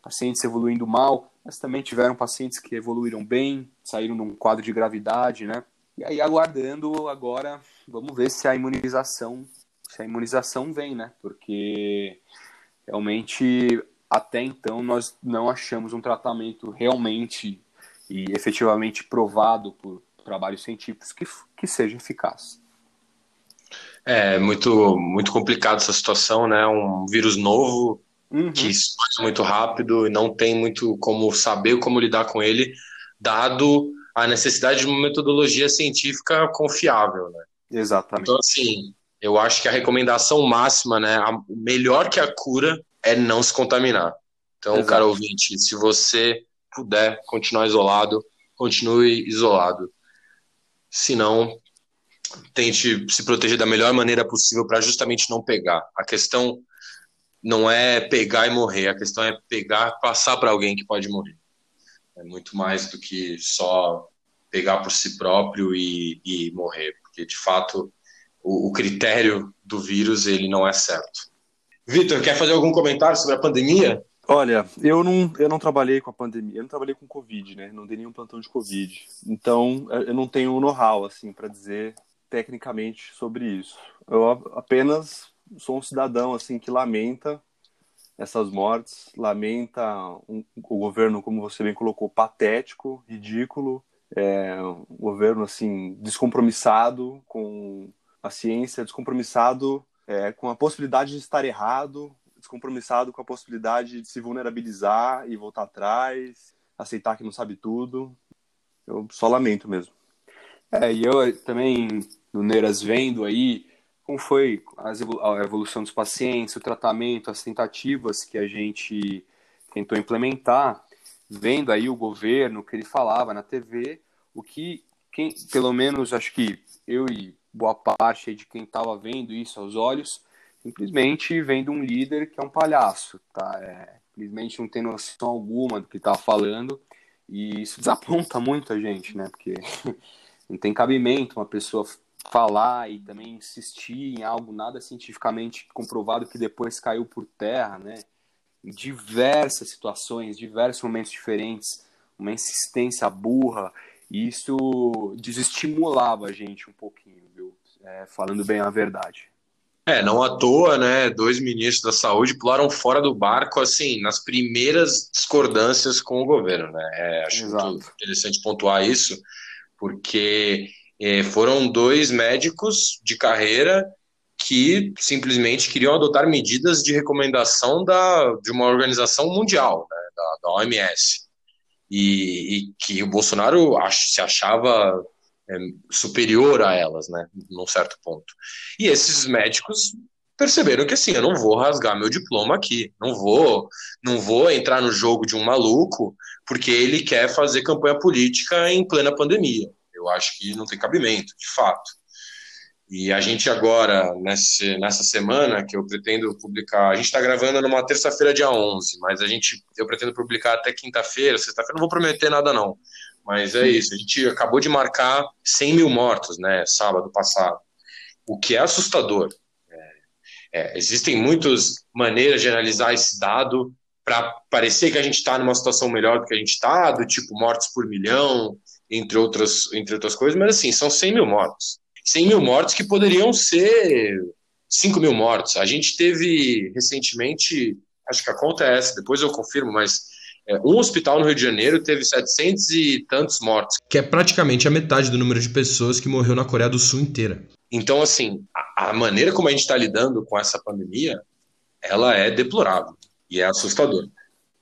pacientes evoluindo mal, mas também tiveram pacientes que evoluíram bem, saíram num quadro de gravidade, né? E aí aguardando agora, vamos ver se a imunização, se a imunização vem, né? Porque realmente até então nós não achamos um tratamento realmente e efetivamente provado por trabalhos científicos que, que seja eficaz. É muito, muito complicado essa situação, né? Um vírus novo uhum. que espalha muito rápido e não tem muito como saber como lidar com ele, dado a necessidade de uma metodologia científica confiável, né? Exatamente. Então, assim, eu acho que a recomendação máxima, né? A, melhor que a cura é não se contaminar. Então, Exato. cara ouvinte, se você puder continuar isolado, continue isolado. Se não, tente se proteger da melhor maneira possível para justamente não pegar. A questão não é pegar e morrer, a questão é pegar, passar para alguém que pode morrer. É muito mais do que só pegar por si próprio e, e morrer, porque de fato o, critério do vírus ele não é certo. Vitor, quer fazer algum comentário sobre a pandemia? Olha, eu não, eu não trabalhei com a pandemia, eu não trabalhei com Covid, né? Não dei nenhum plantão de Covid. Então, eu não tenho know-how, assim, para dizer tecnicamente sobre isso. Eu apenas sou um cidadão assim que lamenta essas mortes, lamenta um, o governo, como você bem colocou, patético, ridículo, é, um governo assim descompromissado com a ciência, descompromissado é, com a possibilidade de estar errado, descompromissado com a possibilidade de se vulnerabilizar e voltar atrás, aceitar que não sabe tudo. Eu só lamento mesmo. É, e eu também no Neiras vendo aí como foi a evolução dos pacientes, o tratamento, as tentativas que a gente tentou implementar, vendo aí o governo, o que ele falava na TV, o que, quem, pelo menos acho que eu e boa parte de quem estava vendo isso aos olhos, simplesmente vendo um líder que é um palhaço, tá? É, simplesmente não tem noção alguma do que está falando e isso desaponta muito a gente, né? Porque não tem cabimento uma pessoa falar e também insistir em algo nada cientificamente comprovado que depois caiu por terra, né? Em diversas situações, diversos momentos diferentes, uma insistência burra, e isso desestimulava a gente um pouquinho? É, falando bem a verdade. É, não à toa, né? Dois ministros da saúde pularam fora do barco, assim, nas primeiras discordâncias com o governo, né? É, acho Exato. muito interessante pontuar isso, porque é, foram dois médicos de carreira que simplesmente queriam adotar medidas de recomendação da, de uma organização mundial, né, da, da, OMS, e, e, que o Bolsonaro ach, se achava é, superior a elas, né, num certo ponto. E esses médicos perceberam que assim, eu não vou rasgar meu diploma aqui, não vou, não vou entrar no jogo de um maluco porque ele quer fazer campanha política em plena pandemia. Eu acho que não tem cabimento, de fato. E a gente agora, nesse, nessa semana, que eu pretendo publicar, a gente está gravando numa terça-feira, dia 11, mas a gente, eu pretendo publicar até quinta-feira, sexta-feira, não vou prometer nada não, mas é isso, a gente acabou de marcar 100 mil mortos, né, sábado passado, o que é assustador. É, é, existem muitas maneiras de analisar esse dado para parecer que a gente está numa situação melhor do que a gente está, do tipo mortos por milhão, entre outras, entre outras coisas, mas assim, são 100 mil mortos. 100 mil mortos que poderiam ser 5 mil mortos. A gente teve recentemente, acho que a conta é essa, depois eu confirmo, mas é, um hospital no Rio de Janeiro teve 700 e tantos mortos. Que é praticamente a metade do número de pessoas que morreu na Coreia do Sul inteira. Então, assim, a, a maneira como a gente está lidando com essa pandemia, ela é deplorável e é assustadora.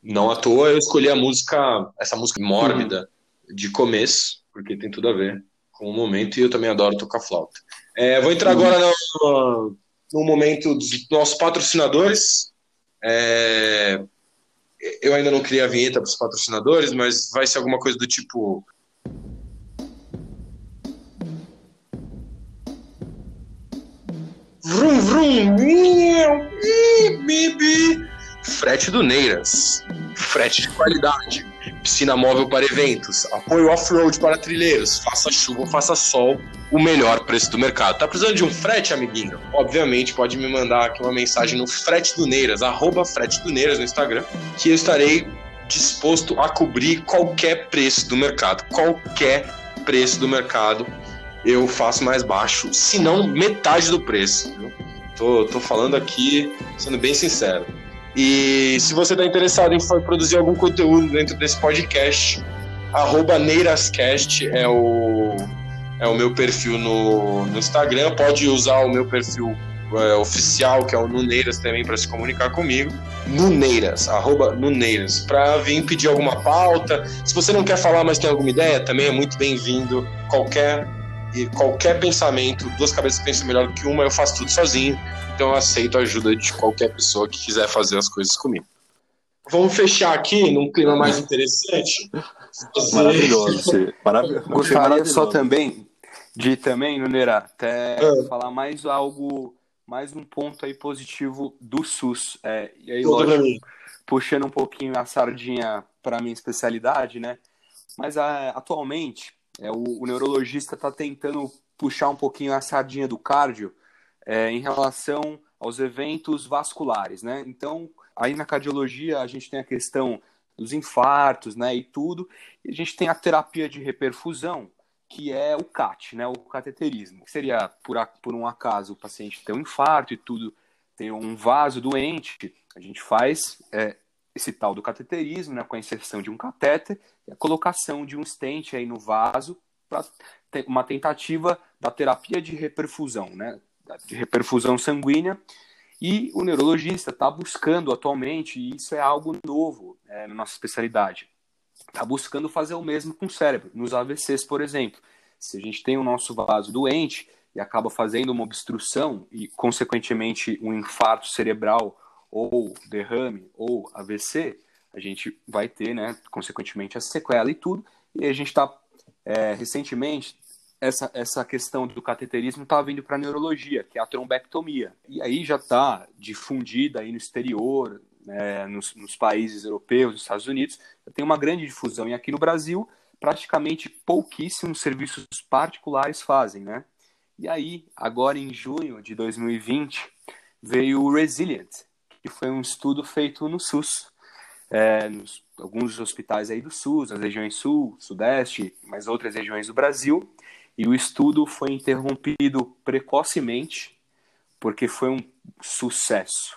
Não à toa eu escolhi a música, essa música mórbida, uhum de começo, porque tem tudo a ver com o momento, e eu também adoro tocar flauta. É, vou entrar agora no, no momento dos nossos patrocinadores. É, eu ainda não criei a vinheta para os patrocinadores, mas vai ser alguma coisa do tipo. Vrum, vrum, bibi. Frete do Neiras. Frete de qualidade piscina móvel para eventos, apoio off-road para trilheiros, faça chuva ou faça sol, o melhor preço do mercado. Tá precisando de um frete, amiguinho? Obviamente, pode me mandar aqui uma mensagem no Frete do Neiras, arroba Frete do Neiras no Instagram, que eu estarei disposto a cobrir qualquer preço do mercado. Qualquer preço do mercado eu faço mais baixo, se não metade do preço. Tô, tô falando aqui, sendo bem sincero. E se você está interessado em produzir algum conteúdo dentro desse podcast, Neirascast é o, é o meu perfil no, no Instagram. Pode usar o meu perfil é, oficial, que é o Nuneiras também, para se comunicar comigo. Nuneiras, arroba Nuneiras, para vir pedir alguma pauta. Se você não quer falar, mas tem alguma ideia, também é muito bem-vindo. Qualquer, qualquer pensamento, duas cabeças pensam melhor que uma, eu faço tudo sozinho. Então eu aceito a ajuda de qualquer pessoa que quiser fazer as coisas comigo. Vamos fechar aqui num clima mais interessante. Maravilhoso. Maravilhoso. Gostaria só também de também, Nuneira, até é. falar mais algo, mais um ponto aí positivo do SUS. É, e aí, lógico, puxando um pouquinho a sardinha para minha especialidade, né? Mas a, atualmente, é, o, o neurologista está tentando puxar um pouquinho a sardinha do cardio é, em relação aos eventos vasculares, né? Então, aí na cardiologia a gente tem a questão dos infartos, né, e tudo, e a gente tem a terapia de reperfusão, que é o CAT, né, o cateterismo, que seria, por, por um acaso, o paciente ter um infarto e tudo, tem um vaso doente, a gente faz é, esse tal do cateterismo, né, com a inserção de um catéter e a colocação de um stent aí no vaso para uma tentativa da terapia de reperfusão, né, de reperfusão sanguínea, e o neurologista está buscando atualmente, e isso é algo novo é, na nossa especialidade, está buscando fazer o mesmo com o cérebro, nos AVCs, por exemplo. Se a gente tem o nosso vaso doente, e acaba fazendo uma obstrução e, consequentemente, um infarto cerebral ou derrame ou AVC, a gente vai ter, né, consequentemente, a sequela e tudo. E a gente está, é, recentemente, essa, essa questão do cateterismo está vindo para a neurologia, que é a trombectomia. E aí já está difundida aí no exterior, né, nos, nos, países europeus, nos Estados Unidos, tem uma grande difusão. E aqui no Brasil, praticamente pouquíssimos serviços particulares fazem, né? E aí, agora em junho de 2020, veio o Resilient, que foi um estudo feito no SUS, é, nos, alguns hospitais aí do SUS, nas regiões Sul, Sudeste, mas outras regiões do Brasil, e o estudo foi interrompido precocemente, porque foi um sucesso.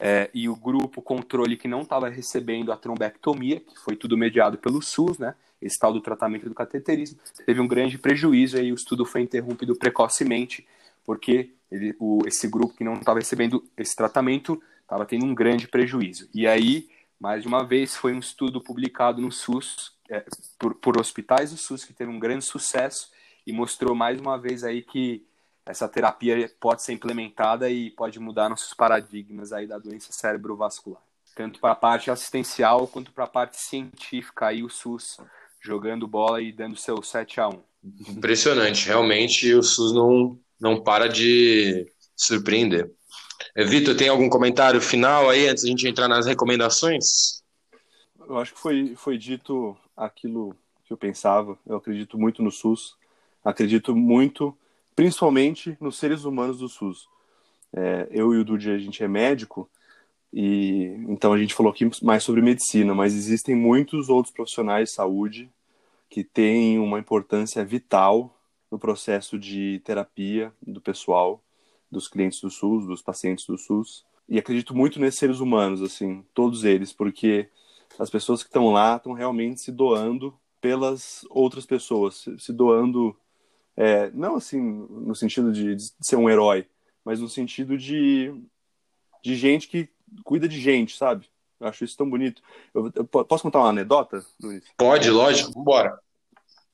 É, e o grupo controle que não estava recebendo a trombectomia, que foi tudo mediado pelo SUS, né, esse tal do tratamento do cateterismo, teve um grande prejuízo e o estudo foi interrompido precocemente, porque ele, o, esse grupo que não estava recebendo esse tratamento estava tendo um grande prejuízo. E aí, mais de uma vez, foi um estudo publicado no SUS, é, por, por hospitais do SUS, que teve um grande sucesso e mostrou mais uma vez aí que essa terapia pode ser implementada e pode mudar nossos paradigmas aí da doença cerebrovascular. Tanto para a parte assistencial quanto para a parte científica aí o SUS jogando bola e dando seu 7 a 1 Impressionante, realmente o SUS não, não para de surpreender. Vitor, tem algum comentário final aí antes de a gente entrar nas recomendações? Eu acho que foi, foi dito aquilo que eu pensava. Eu acredito muito no SUS, acredito muito, principalmente nos seres humanos do SUS. É, eu e o Dudy, a gente é médico, e então a gente falou aqui mais sobre medicina, mas existem muitos outros profissionais de saúde que têm uma importância vital no processo de terapia do pessoal, dos clientes do SUS, dos pacientes do SUS. E acredito muito nesses seres humanos, assim, todos eles, porque as pessoas que estão lá estão realmente se doando pelas outras pessoas, se doando, é, não assim no sentido de, de ser um herói, mas no sentido de, de gente que cuida de gente, sabe? Eu acho isso tão bonito. Eu, eu posso contar uma anedota, Luiz? Pode, lógico, bora.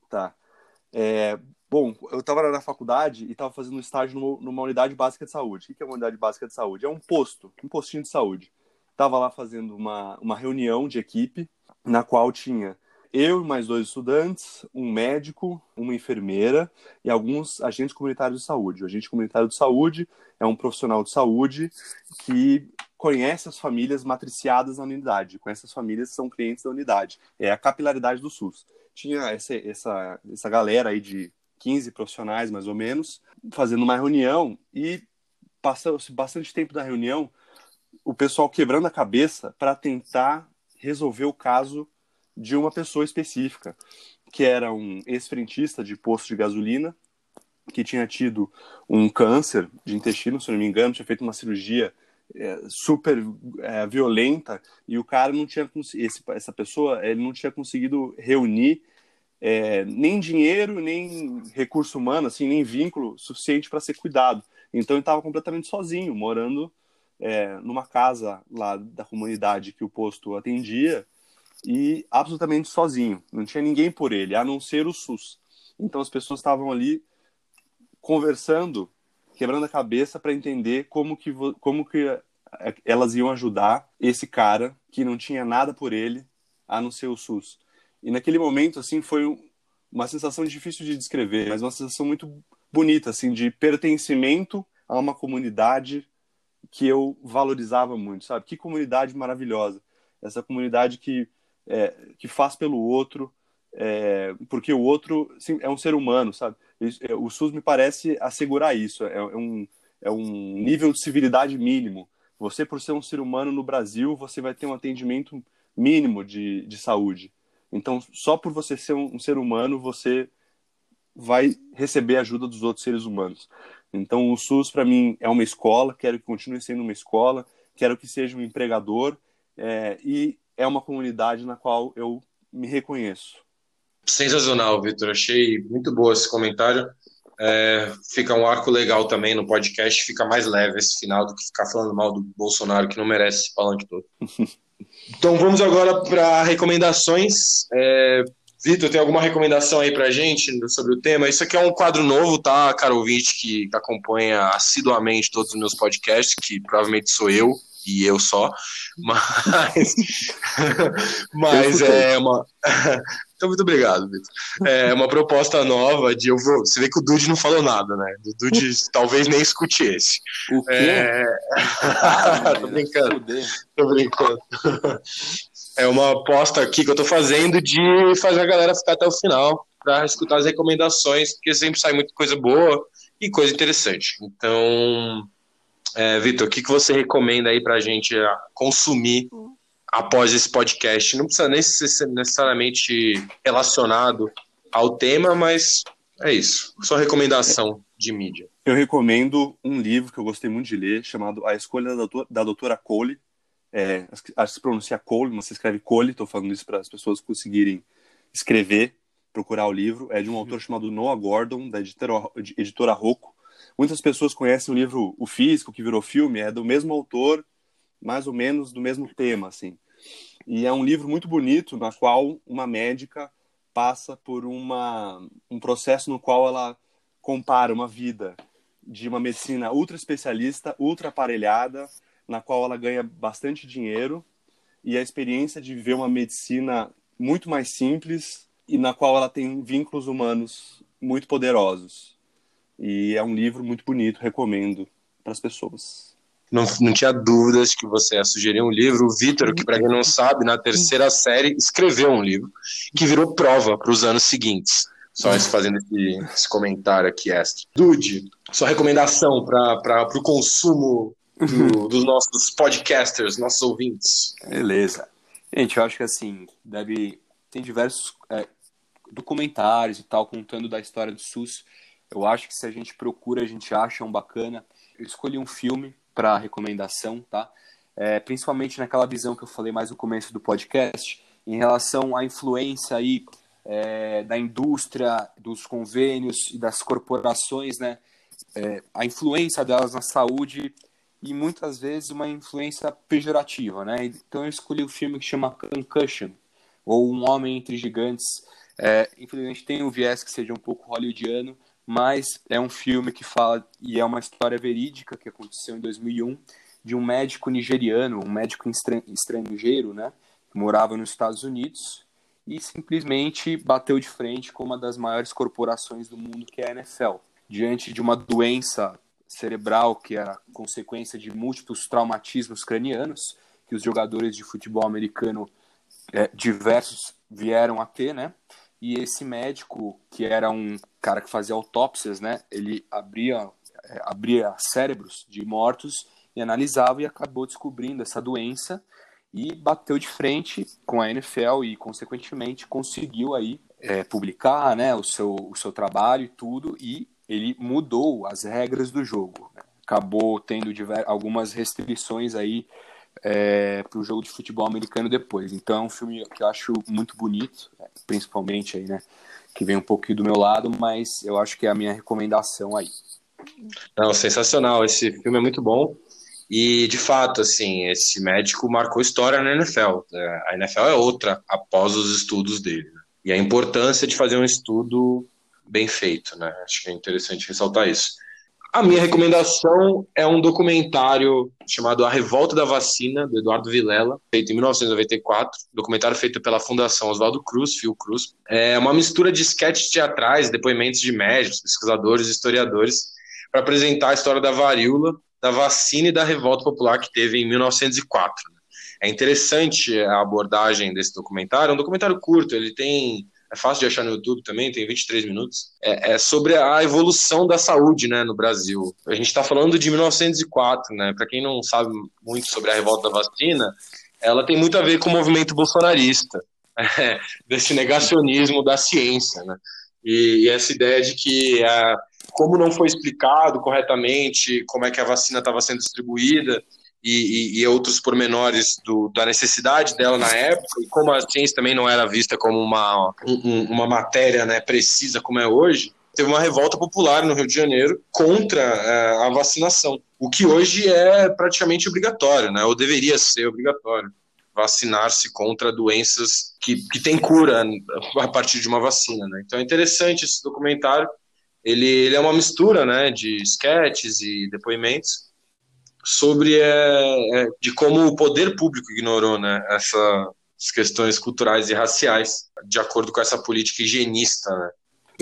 Tá. É, bom, eu estava na faculdade e estava fazendo um estágio numa, numa, unidade básica de saúde. O que é uma unidade básica de saúde? É um posto, um postinho de saúde. Estava lá fazendo uma, uma reunião de equipe, na qual tinha eu e mais dois estudantes, um médico, uma enfermeira e alguns agentes comunitários de saúde. O agente comunitário de saúde é um profissional de saúde que conhece as famílias matriciadas na unidade, conhece as famílias que são clientes da unidade. É a capilaridade do SUS. Tinha essa, essa, essa galera aí de 15 profissionais, mais ou menos, fazendo uma reunião e passou bastante tempo da reunião, o pessoal quebrando a cabeça para tentar resolver o caso de uma pessoa específica, que era um ex-frentista de posto de gasolina, que tinha tido um câncer de intestino, se não me engano, tinha feito uma cirurgia é, super é, violenta e o cara não tinha esse, essa pessoa ele não tinha conseguido reunir é, nem dinheiro nem recurso humano assim nem vínculo suficiente para ser cuidado. Então ele estava completamente sozinho morando é, numa casa lá da comunidade que o posto atendia e absolutamente sozinho. Não tinha ninguém por ele a não ser o SUS. Então as pessoas estavam ali conversando quebrando a cabeça para entender como que, como que é, elas iam ajudar esse cara que não tinha nada por ele a não ser o SUS. E naquele momento, assim, foi uma sensação difícil de descrever, mas uma sensação muito bonita, assim, de pertencimento a uma comunidade que eu valorizava muito, sabe? Que comunidade maravilhosa. Essa comunidade que, é, que faz pelo outro, é, porque o outro é um ser humano, sabe? É, o SUS me parece assegurar isso. É, é, um, é um nível de civilidade mínimo. Você, por ser um ser humano no Brasil, você vai ter um atendimento mínimo de, de saúde. Então, só por você ser um, um ser humano, você vai receber a ajuda dos outros seres humanos. Então, o SUS, para mim, é uma escola, quero que continue sendo uma escola, quero que seja um empregador, é, e é uma comunidade na qual eu me reconheço. Sensacional, Vitor. Achei muito bom esse comentário. É, fica um arco legal também no podcast, fica mais leve esse final do que ficar falando mal do Bolsonaro, que não merece esse palanque todo. então vamos agora para recomendações. É, Vitor, tem alguma recomendação aí pra gente sobre o tema? Isso aqui é um quadro novo, tá, cara ouvinte, que acompanha assiduamente todos os meus podcasts, que provavelmente sou eu e eu só, mas, mas é uma. Então, muito obrigado, Vitor. É uma proposta nova de eu vou. Você vê que o Dude não falou nada, né? O Dude talvez nem escute esse. O quê? É... Ah, tô brincando. Tô brincando. É uma aposta aqui que eu tô fazendo de fazer a galera ficar até o final para escutar as recomendações, porque sempre sai muita coisa boa e coisa interessante. Então, é, Vitor, o que, que você recomenda aí para a gente consumir após esse podcast? Não precisa nem ser necessariamente relacionado ao tema, mas é isso. Só recomendação de mídia. Eu recomendo um livro que eu gostei muito de ler, chamado A Escolha da Doutora, da doutora Cole. É, acho que se pronuncia Cole, mas se escreve Cole. Estou falando isso para as pessoas conseguirem escrever, procurar o livro. É de um autor chamado Noah Gordon, da editora, editora Rocco. Muitas pessoas conhecem o livro O Físico, que virou filme, é do mesmo autor, mais ou menos do mesmo tema, assim. E é um livro muito bonito, na qual uma médica passa por uma, um processo no qual ela compara uma vida de uma medicina ultra especialista, ultra aparelhada, na qual ela ganha bastante dinheiro, e a experiência de viver uma medicina muito mais simples e na qual ela tem vínculos humanos muito poderosos. E é um livro muito bonito, recomendo para as pessoas. Não, não tinha dúvidas que você ia sugerir um livro. O Vitor, que para quem não sabe, na terceira série escreveu um livro que virou prova para os anos seguintes. Só fazendo esse, esse, comentário aqui extra. Dude, sua recomendação para o consumo do, dos nossos podcasters, nossos ouvintes. Beleza. Gente, eu acho que assim, deve. Tem diversos é, documentários e tal contando da história do SUS eu acho que se a gente procura, a gente acha um bacana. Eu escolhi um filme para recomendação, tá? É, principalmente naquela visão que eu falei mais no começo do podcast, em relação à influência aí é, da indústria, dos convênios e das corporações, né? É, a influência delas na saúde e muitas vezes uma influência pejorativa, né? Então eu escolhi o um filme que chama Concussion, ou Um Homem Entre Gigantes. É, infelizmente tem um viés que seja um pouco hollywoodiano, mas é um filme que fala, e é uma história verídica que aconteceu em 2001, de um médico nigeriano, um médico estrangeiro, né, que morava nos Estados Unidos e simplesmente bateu de frente com uma das maiores corporações do mundo, que é a NFL. Diante de uma doença cerebral que era consequência de múltiplos traumatismos cranianos que os jogadores de futebol americano é, diversos vieram a ter, né? E esse médico, que era um cara que fazia autópsias, né? Ele abria, é, abria cérebros de mortos e analisava e acabou descobrindo essa doença e bateu de frente com a NFL e, consequentemente, conseguiu aí é, publicar né, o, seu, o seu trabalho e tudo, e ele mudou as regras do jogo. Né? Acabou tendo algumas restrições aí é, para o jogo de futebol americano depois. Então é um filme que eu acho muito bonito, é, principalmente aí, né? Que vem um pouquinho do meu lado, mas eu acho que é a minha recomendação aí. Não, sensacional. Esse filme é muito bom. E, de fato, assim, esse médico marcou história na NFL. É, a NFL é outra após os estudos dele. Né? E a importância de fazer um estudo bem feito, né? Acho que é interessante ressaltar isso. A minha recomendação é um documentário chamado A Revolta da Vacina, do Eduardo Vilela, feito em 1994. Documentário feito pela Fundação Oswaldo Cruz, Cruz. É uma mistura de sketches teatrais, depoimentos de médicos, pesquisadores, historiadores, para apresentar a história da varíola, da vacina e da revolta popular que teve em 1904. É interessante a abordagem desse documentário. É um documentário curto, ele tem é fácil de achar no YouTube também, tem 23 minutos, é, é sobre a evolução da saúde né, no Brasil. A gente está falando de 1904, né? Para quem não sabe muito sobre a revolta da vacina, ela tem muito a ver com o movimento bolsonarista, é, desse negacionismo da ciência, né? E, e essa ideia de que, é, como não foi explicado corretamente como é que a vacina estava sendo distribuída, e, e, e, outros pormenores do, da necessidade dela na época, e como a ciência também não era vista como uma, um, uma matéria né, precisa como é hoje, teve uma revolta popular no Rio de Janeiro contra é, a vacinação, o que hoje é praticamente obrigatório, né, ou deveria ser obrigatório. vacinar-se contra doenças que, que têm cura a partir de uma vacina, né? Então é interessante esse documentário. Ele, ele é uma mistura, né, de sketches e depoimentos sobre é, é, de como o poder público ignorou, né, essas questões culturais e raciais de acordo com essa política higienista, né?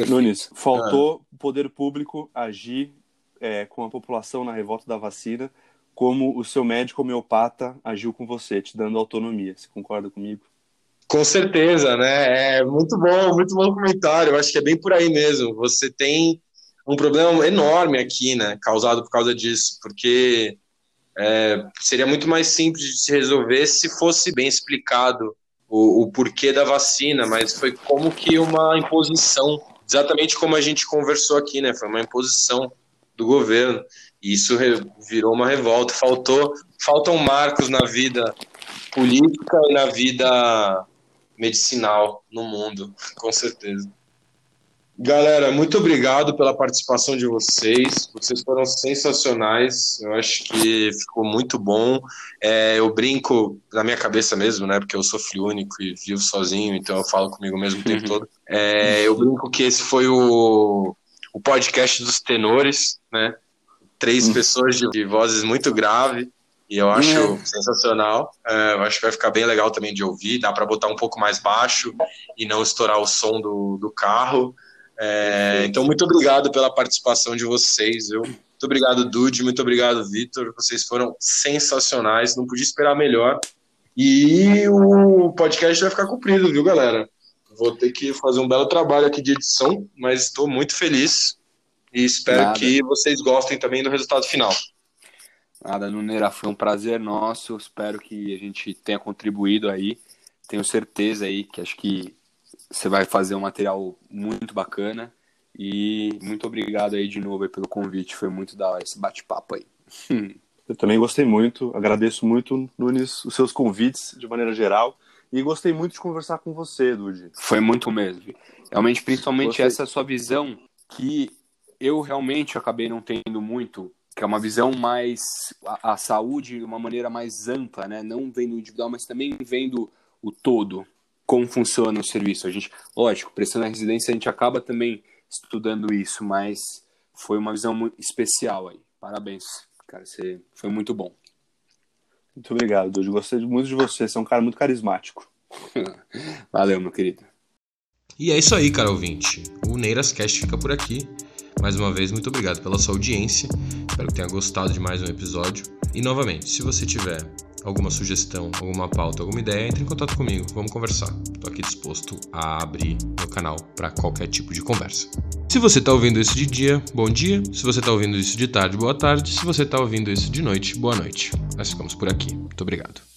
Nunes, faltou o poder público agir é, com a população na revolta da vacina como o seu médico homeopata agiu com você, te dando autonomia. Você concorda comigo? Com certeza, né? É muito bom, muito bom comentário. Eu acho que é bem por aí mesmo. Você tem um problema enorme aqui, né? Causado por causa disso, porque é, seria muito mais simples de se resolver se fosse bem explicado o, o porquê da vacina, mas foi como que uma imposição, exatamente como a gente conversou aqui, né? Foi uma imposição do governo. E isso virou uma revolta. Faltou, faltam marcos na vida política e na vida medicinal no mundo, com certeza. Galera, muito obrigado pela participação de vocês. Vocês foram sensacionais. Eu acho que ficou muito bom. É, eu brinco na minha cabeça mesmo, né? Porque eu sou filho único e vivo sozinho, então eu falo comigo mesmo o tempo todo. É, eu brinco que esse foi o, o podcast dos tenores, né? três hum. pessoas de, de, vozes muito graves. E eu acho hum. sensacional. É, eu acho que vai ficar bem legal também de ouvir. Dá para botar um pouco mais baixo e não estourar o som do, do carro. É, então, muito obrigado pela participação de vocês. Viu? Muito obrigado, Dude. Muito obrigado, Vitor. Vocês foram sensacionais. Não podia esperar melhor. E o podcast vai ficar cumprido, viu, galera? Vou ter que fazer um belo trabalho aqui de edição, mas estou muito feliz e espero Nada. que vocês gostem também do resultado final. Nada, Nuneira, foi um prazer nosso. Espero que a gente tenha contribuído aí. Tenho certeza aí que acho que você vai fazer um material muito bacana. E muito obrigado aí de novo aí pelo convite. Foi muito da hora esse bate-papo aí. Eu também gostei muito. Agradeço muito, Nunes, os seus convites de maneira geral. E gostei muito de conversar com você, Dude. Foi muito mesmo. Realmente, principalmente gostei. essa sua visão que eu realmente acabei não tendo muito, que é uma visão mais a, a, saúde de uma maneira mais ampla, né? Não vendo o individual, mas também vendo o todo, como funciona o serviço. A gente, lógico, prestando a residência, a gente acaba também estudando isso, mas foi uma visão muito especial aí. Parabéns, cara, você foi muito bom. Muito obrigado, Dudu. Gostei muito de você, você é um cara muito carismático. Valeu, meu querido. E é isso aí, cara ouvinte. O Neiras Cast fica por aqui. Mais uma vez, muito obrigado pela sua audiência. Espero que tenha gostado de mais um episódio. E novamente, se você tiver alguma sugestão, alguma pauta, alguma ideia, entre em contato comigo, vamos conversar. Estou aqui disposto a abrir meu canal para qualquer tipo de conversa. Se você está ouvindo isso de dia, bom dia. Se você está ouvindo isso de tarde, boa tarde. Se você está ouvindo isso de noite, boa noite. Nós ficamos por aqui. Muito obrigado.